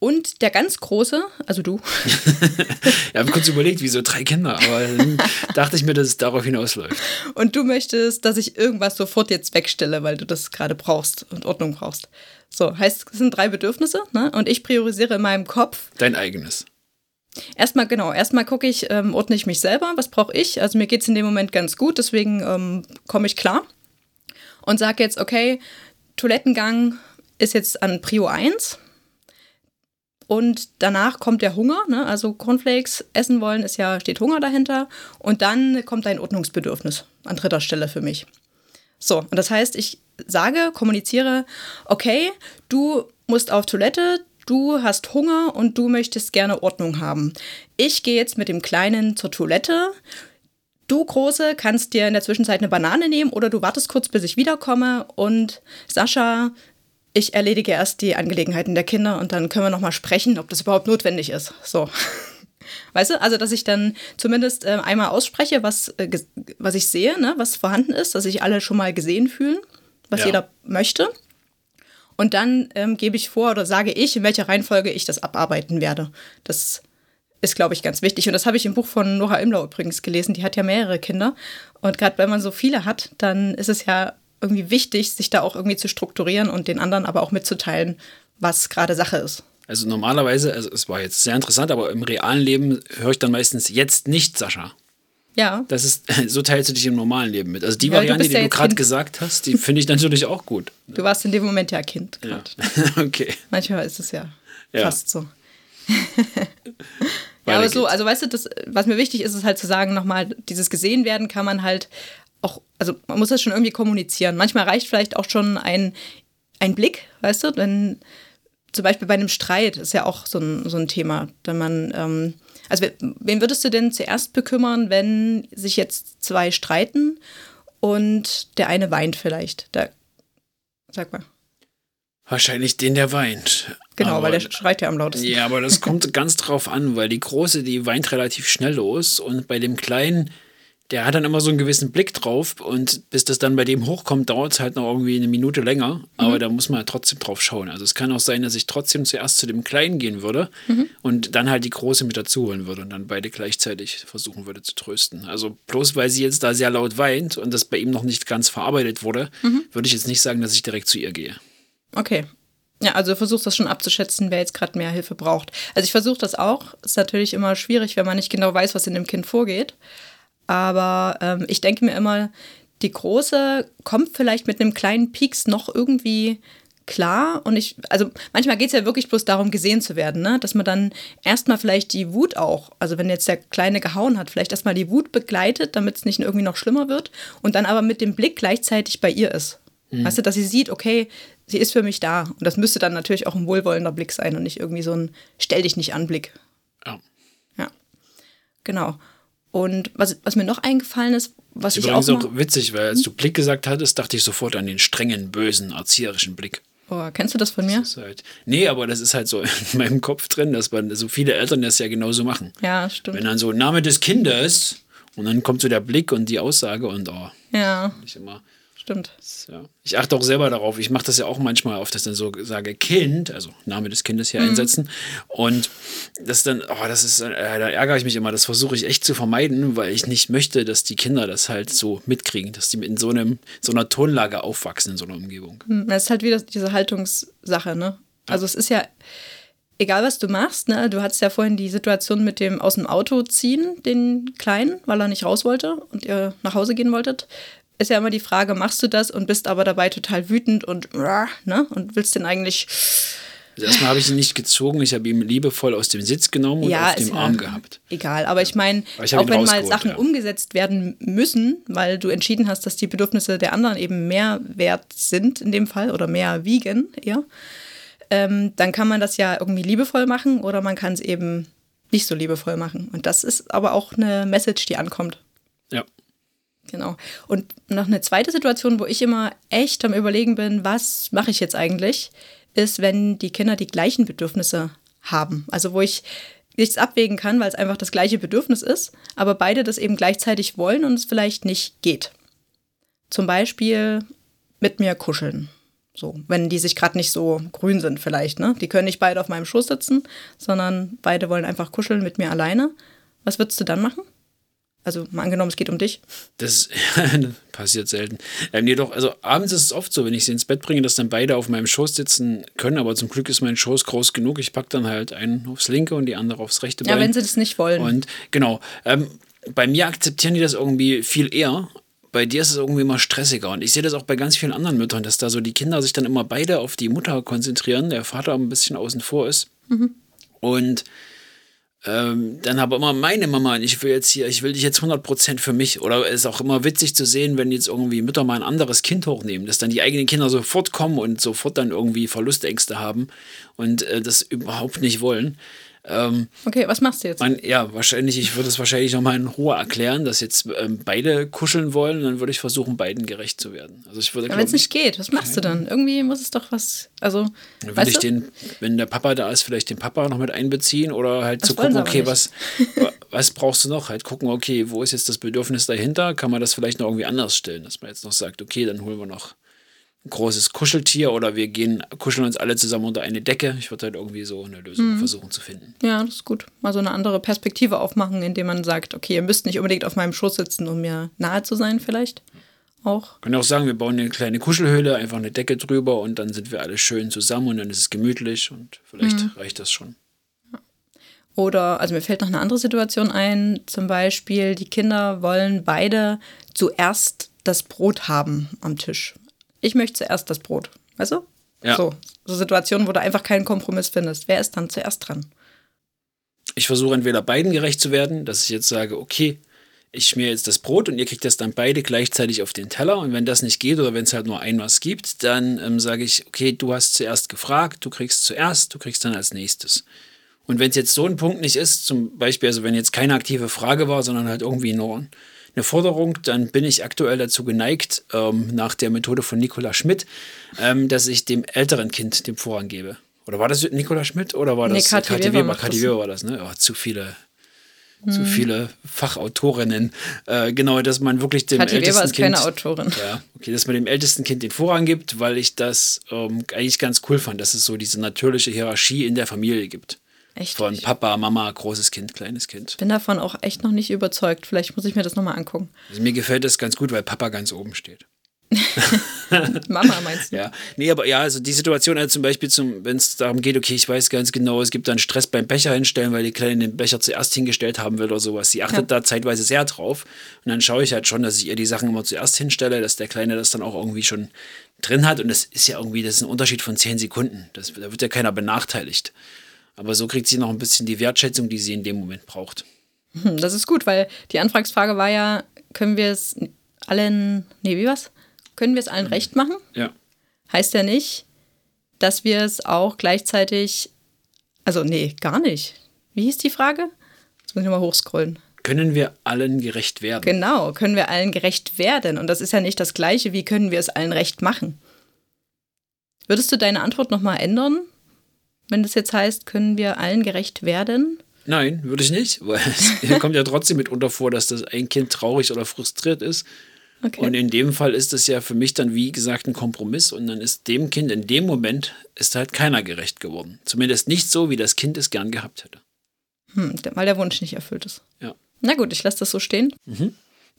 Speaker 3: Und der ganz Große, also du,
Speaker 2: Ich habe kurz überlegt, wieso drei Kinder, aber dann dachte ich mir, dass es darauf hinausläuft.
Speaker 3: und du möchtest, dass ich irgendwas sofort jetzt wegstelle, weil du das gerade brauchst und Ordnung brauchst. So, heißt, es sind drei Bedürfnisse, ne? Und ich priorisiere in meinem Kopf,
Speaker 2: Dein eigenes.
Speaker 3: Erstmal, genau, erstmal gucke ich, ähm, ordne ich mich selber, was brauche ich? Also mir geht es in dem Moment ganz gut, deswegen ähm, komme ich klar. Und sage jetzt, okay, Toilettengang ist jetzt an Prio 1. Und danach kommt der Hunger, ne? also Cornflakes essen wollen, ist ja, steht Hunger dahinter. Und dann kommt ein Ordnungsbedürfnis an dritter Stelle für mich. So, und das heißt, ich sage, kommuniziere, okay, du musst auf Toilette, du hast Hunger und du möchtest gerne Ordnung haben. Ich gehe jetzt mit dem Kleinen zur Toilette. Du, Große, kannst dir in der Zwischenzeit eine Banane nehmen oder du wartest kurz, bis ich wiederkomme. Und Sascha, ich erledige erst die Angelegenheiten der Kinder und dann können wir nochmal sprechen, ob das überhaupt notwendig ist. So. Weißt du, also dass ich dann zumindest äh, einmal ausspreche, was, äh, was ich sehe, ne, was vorhanden ist, dass sich alle schon mal gesehen fühlen, was
Speaker 2: Ja.
Speaker 3: jeder möchte. Und dann ähm, gebe ich vor oder sage ich, in welcher Reihenfolge ich das abarbeiten werde. Das ist, glaube ich, ganz wichtig. Und das habe ich im Buch von Nora Imlau übrigens gelesen. Die hat ja mehrere Kinder. Und gerade wenn man so viele hat, dann ist es ja irgendwie wichtig, sich da auch irgendwie zu strukturieren und den anderen aber auch mitzuteilen, was gerade Sache ist.
Speaker 2: Also normalerweise, also es war jetzt sehr interessant, aber im realen Leben höre ich dann meistens jetzt nicht Sascha.
Speaker 3: Ja,
Speaker 2: Das ist, so teilst du dich im normalen Leben mit. Also die
Speaker 3: Ja, du
Speaker 2: Variante, die
Speaker 3: ja
Speaker 2: du
Speaker 3: jetzt
Speaker 2: gerade gesagt hast, die finde ich natürlich auch gut.
Speaker 3: du warst in dem Moment ja Kind gerade.
Speaker 2: okay.
Speaker 3: Manchmal ist es ja,
Speaker 2: Ja.
Speaker 3: fast so. Ja, aber so, also weißt du, das, was mir wichtig ist, ist halt zu sagen, nochmal, dieses gesehen werden kann man halt auch, also man muss das schon irgendwie kommunizieren. Manchmal reicht vielleicht auch schon ein, ein Blick, weißt du, wenn zum Beispiel bei einem Streit ist ja auch so ein, so ein Thema, wenn man, ähm, also we- wen würdest du denn zuerst bekümmern, wenn sich jetzt zwei streiten und der eine weint vielleicht? Da, sag mal.
Speaker 2: Wahrscheinlich den, der weint.
Speaker 3: Genau,
Speaker 2: aber,
Speaker 3: weil der schreit ja am lautesten.
Speaker 2: Ja, aber das kommt ganz drauf an, weil die Große, die weint relativ schnell los und bei dem Kleinen, der hat dann immer so einen gewissen Blick drauf und bis das dann bei dem hochkommt, dauert es halt noch irgendwie eine Minute länger. Aber da muss man halt trotzdem drauf schauen. Also es kann auch sein, dass ich trotzdem zuerst zu dem Kleinen gehen würde und dann halt die Große mit dazu holen würde und dann beide gleichzeitig versuchen würde zu trösten. Also bloß weil sie jetzt da sehr laut weint und das bei ihm noch nicht ganz verarbeitet wurde, würde ich jetzt nicht sagen, dass ich direkt zu ihr gehe.
Speaker 3: Okay. Ja, also versuchst das schon abzuschätzen, wer jetzt gerade mehr Hilfe braucht. Also ich versuche das auch. Ist natürlich immer schwierig, wenn man nicht genau weiß, was in dem Kind vorgeht. Aber ähm, ich denke mir immer, die Große kommt vielleicht mit einem kleinen Pieks noch irgendwie klar. Und ich, also manchmal geht es ja wirklich bloß darum, gesehen zu werden, ne? Dass man dann erstmal vielleicht die Wut auch, also wenn jetzt der Kleine gehauen hat, vielleicht erstmal die Wut begleitet, damit es nicht irgendwie noch schlimmer wird. Und dann aber mit dem Blick gleichzeitig bei ihr ist. Weißt du, dass sie sieht, okay, sie ist für mich da. Und das müsste dann natürlich auch ein wohlwollender Blick sein und nicht irgendwie so ein Stell dich nicht an Blick.
Speaker 2: Ja.
Speaker 3: Ja. Genau. Und was, was mir noch eingefallen ist, was ich
Speaker 2: Übrigens
Speaker 3: auch.
Speaker 2: auch
Speaker 3: Mal,
Speaker 2: witzig, weil als du Blick gesagt hattest, dachte ich sofort an den strengen, bösen, erzieherischen Blick.
Speaker 3: oh, kennst du das von mir?
Speaker 2: Das ist halt, nee, aber das ist halt so in meinem Kopf drin, dass man so viele Eltern das ja genauso machen.
Speaker 3: Ja, stimmt.
Speaker 2: Wenn dann so Name des Kindes und dann kommt so der Blick und die Aussage und oh,
Speaker 3: Ja,
Speaker 2: nicht immer.
Speaker 3: Stimmt.
Speaker 2: Ja. Ich achte auch selber darauf. Ich mache das ja auch manchmal auf, dass ich dann so sage Kind, also Name des Kindes hier einsetzen. Und das dann, oh, das ist, äh, da ärgere ich mich immer. Das versuche ich echt zu vermeiden, weil ich nicht möchte, dass die Kinder das halt so mitkriegen, dass die in so einem, so einer Tonlage aufwachsen in so einer Umgebung.
Speaker 3: Das ist halt wieder diese Haltungssache, ne? Also es ist ja, egal was du machst, ne? Du hattest ja vorhin die Situation mit dem aus dem Auto ziehen, den Kleinen, weil er nicht raus wollte und ihr nach Hause gehen wolltet. Ist ja immer die Frage, machst du das und bist aber dabei total wütend und, ne? Und willst den eigentlich,
Speaker 2: Also erstmal habe ich ihn nicht gezogen, ich habe ihn liebevoll aus dem Sitz genommen und
Speaker 3: ja,
Speaker 2: auf dem
Speaker 3: ja
Speaker 2: Arm gehabt.
Speaker 3: Egal, aber ich meine, auch wenn mal Sachen
Speaker 2: ja.
Speaker 3: umgesetzt werden müssen, weil du entschieden hast, dass die Bedürfnisse der anderen eben mehr wert sind in dem Fall oder mehr wiegen eher, ähm, dann kann man das ja irgendwie liebevoll machen oder man kann es eben nicht so liebevoll machen. Und das ist aber auch eine Message, die ankommt. Genau. Und noch eine zweite Situation, wo ich immer echt am Überlegen bin, was mache ich jetzt eigentlich, ist, wenn die Kinder die gleichen Bedürfnisse haben. Also wo ich nichts abwägen kann, weil es einfach das gleiche Bedürfnis ist, aber beide das eben gleichzeitig wollen und es vielleicht nicht geht. Zum Beispiel mit mir kuscheln. So, wenn die sich gerade nicht so grün sind, vielleicht, ne? Die können nicht beide auf meinem Schoß sitzen, sondern beide wollen einfach kuscheln mit mir alleine. Was würdest du dann machen? Also mal angenommen, es geht um dich.
Speaker 2: Das passiert selten. Ähm, nee, doch, also abends ist es oft so, wenn ich sie ins Bett bringe, dass dann beide auf meinem Schoß sitzen können, aber zum Glück ist mein Schoß groß genug. Ich packe dann halt einen aufs linke und die andere aufs rechte
Speaker 3: Ja,
Speaker 2: Bein.
Speaker 3: wenn sie das nicht wollen.
Speaker 2: Und genau, ähm, bei mir akzeptieren die das irgendwie viel eher. Bei dir ist es irgendwie immer stressiger. Und ich sehe das auch bei ganz vielen anderen Müttern, dass da so die Kinder sich dann immer beide auf die Mutter konzentrieren, der Vater ein bisschen außen vor ist. Und ähm, dann aber immer meine Mama und ich will jetzt hier, ich will dich jetzt 100% für mich. Oder es ist auch immer witzig zu sehen, wenn jetzt irgendwie Mütter mal ein anderes Kind hochnehmen, dass dann die eigenen Kinder sofort kommen und sofort dann irgendwie Verlustängste haben und äh, das überhaupt nicht wollen. Ähm,
Speaker 3: okay, was machst du jetzt?
Speaker 2: man, ja, wahrscheinlich, ich würde es wahrscheinlich nochmal in Ruhe erklären, dass jetzt ähm, beide kuscheln wollen und dann würde ich versuchen, beiden gerecht zu werden. Also ich würde,
Speaker 3: wenn es nicht geht, was machst du dann? Irgendwie muss es doch was, also,
Speaker 2: Will
Speaker 3: weißt
Speaker 2: ich
Speaker 3: du?
Speaker 2: den, wenn der Papa da ist, vielleicht den Papa noch mit einbeziehen oder halt
Speaker 3: Das
Speaker 2: zu gucken, okay, was, wa- was brauchst du noch? Halt gucken, okay, wo ist jetzt das Bedürfnis dahinter? Kann man das vielleicht noch irgendwie anders stellen, dass man jetzt noch sagt, okay, dann holen wir noch großes Kuscheltier oder wir gehen, kuscheln uns alle zusammen unter eine Decke. Ich würde halt irgendwie so eine Lösung
Speaker 3: Mhm.
Speaker 2: versuchen zu finden.
Speaker 3: Ja, das ist gut. Mal so eine andere Perspektive aufmachen, indem man sagt, okay, ihr müsst nicht unbedingt auf meinem Schoß sitzen, um mir nahe zu sein, vielleicht. Auch.
Speaker 2: Kann auch sagen, wir bauen eine kleine Kuschelhöhle, einfach eine Decke drüber und dann sind wir alle schön zusammen und dann ist es gemütlich und vielleicht
Speaker 3: Mhm.
Speaker 2: reicht das schon.
Speaker 3: Oder, also mir fällt noch eine andere Situation ein, zum Beispiel, die Kinder wollen beide zuerst das Brot haben am Tisch. Ich möchte zuerst das Brot, weißt du?
Speaker 2: Ja.
Speaker 3: So, so Situationen, wo du einfach keinen Kompromiss findest. Wer ist dann zuerst dran?
Speaker 2: ich versuche entweder beiden gerecht zu werden, dass ich jetzt sage, okay, ich schmier jetzt das Brot und ihr kriegt das dann beide gleichzeitig auf den Teller. Und wenn das nicht geht oder wenn es halt nur ein was gibt, dann ähm, sage ich, okay, du hast zuerst gefragt, du kriegst zuerst, du kriegst dann als nächstes. Und wenn es jetzt so ein Punkt nicht ist, zum Beispiel, also wenn jetzt keine aktive Frage war, sondern halt irgendwie nur eine Forderung, dann bin ich aktuell dazu geneigt, ähm, nach der Methode von Nikola Schmidt, ähm, dass ich dem älteren Kind den Vorrang gebe. Oder war das Nikola Schmidt oder war
Speaker 3: Nee,
Speaker 2: das
Speaker 3: Kathi
Speaker 2: Kathi
Speaker 3: Weber
Speaker 2: Kathi
Speaker 3: das.
Speaker 2: Weber war das, ne? Oh, zu viele so viele Fachautorinnen. Äh, genau, dass man wirklich dem
Speaker 3: Kathi
Speaker 2: ältesten
Speaker 3: Weber ist
Speaker 2: Kind.
Speaker 3: keine Autorin.
Speaker 2: Ja, okay, dass man dem ältesten Kind den Vorrang gibt, weil ich das ähm, eigentlich ganz cool fand, dass es so diese natürliche Hierarchie in der Familie gibt.
Speaker 3: Echt?
Speaker 2: Von
Speaker 3: Ich
Speaker 2: Papa, Mama, großes Kind, kleines Kind.
Speaker 3: bin davon auch echt noch nicht überzeugt. Vielleicht muss ich mir das nochmal angucken.
Speaker 2: Also mir gefällt das ganz gut, weil Papa ganz oben steht.
Speaker 3: Mama meinst du?
Speaker 2: Ja, nee, aber ja, also die Situation, also zum Beispiel, wenn es darum geht, okay, ich weiß ganz genau, es gibt dann Stress beim Becher hinstellen, weil die Kleine den Becher zuerst hingestellt haben will oder sowas. Sie achtet
Speaker 3: Ja.
Speaker 2: da zeitweise sehr drauf. Und dann schaue ich halt schon, dass ich ihr die Sachen immer zuerst hinstelle, dass der Kleine das dann auch irgendwie schon drin hat. Und das ist ja irgendwie, das ist ein Unterschied von zehn Sekunden. Das, da wird ja keiner benachteiligt. Aber so kriegt sie noch ein bisschen die Wertschätzung, die sie in dem Moment braucht.
Speaker 3: Hm, Das ist gut, weil die Anfragsfrage war ja, können wir es allen, nee, wie was? Können wir es allen recht machen?
Speaker 2: Ja.
Speaker 3: Heißt ja nicht, dass wir es auch gleichzeitig, also nee, gar nicht. Wie hieß die Frage? Jetzt muss ich nochmal hochscrollen.
Speaker 2: Können wir allen gerecht werden?
Speaker 3: Genau, können wir allen gerecht werden? Und das ist ja nicht das Gleiche, wie können wir es allen recht machen? Würdest du deine Antwort nochmal ändern, wenn das jetzt heißt, können wir allen gerecht werden?
Speaker 2: Nein, würde ich nicht, weil es kommt ja trotzdem mitunter vor, dass das ein Kind traurig oder frustriert ist.
Speaker 3: Okay.
Speaker 2: Und in dem Fall ist es ja für mich dann, wie gesagt, ein Kompromiss. Und dann ist dem Kind in dem Moment ist halt keiner gerecht geworden. Zumindest nicht so, wie das Kind es gern gehabt hätte.
Speaker 3: hm, weil der Wunsch nicht erfüllt ist.
Speaker 2: Ja.
Speaker 3: Na gut, ich lasse das so stehen.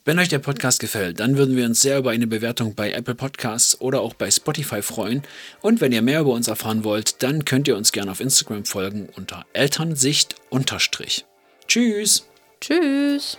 Speaker 2: Wenn euch der Podcast gefällt, dann würden wir uns sehr über eine Bewertung bei Apple Podcasts oder auch bei Spotify freuen. Und wenn ihr mehr über uns erfahren wollt, dann könnt ihr uns gerne auf Instagram folgen unter Elternsicht. Tschüss!
Speaker 3: Tschüss.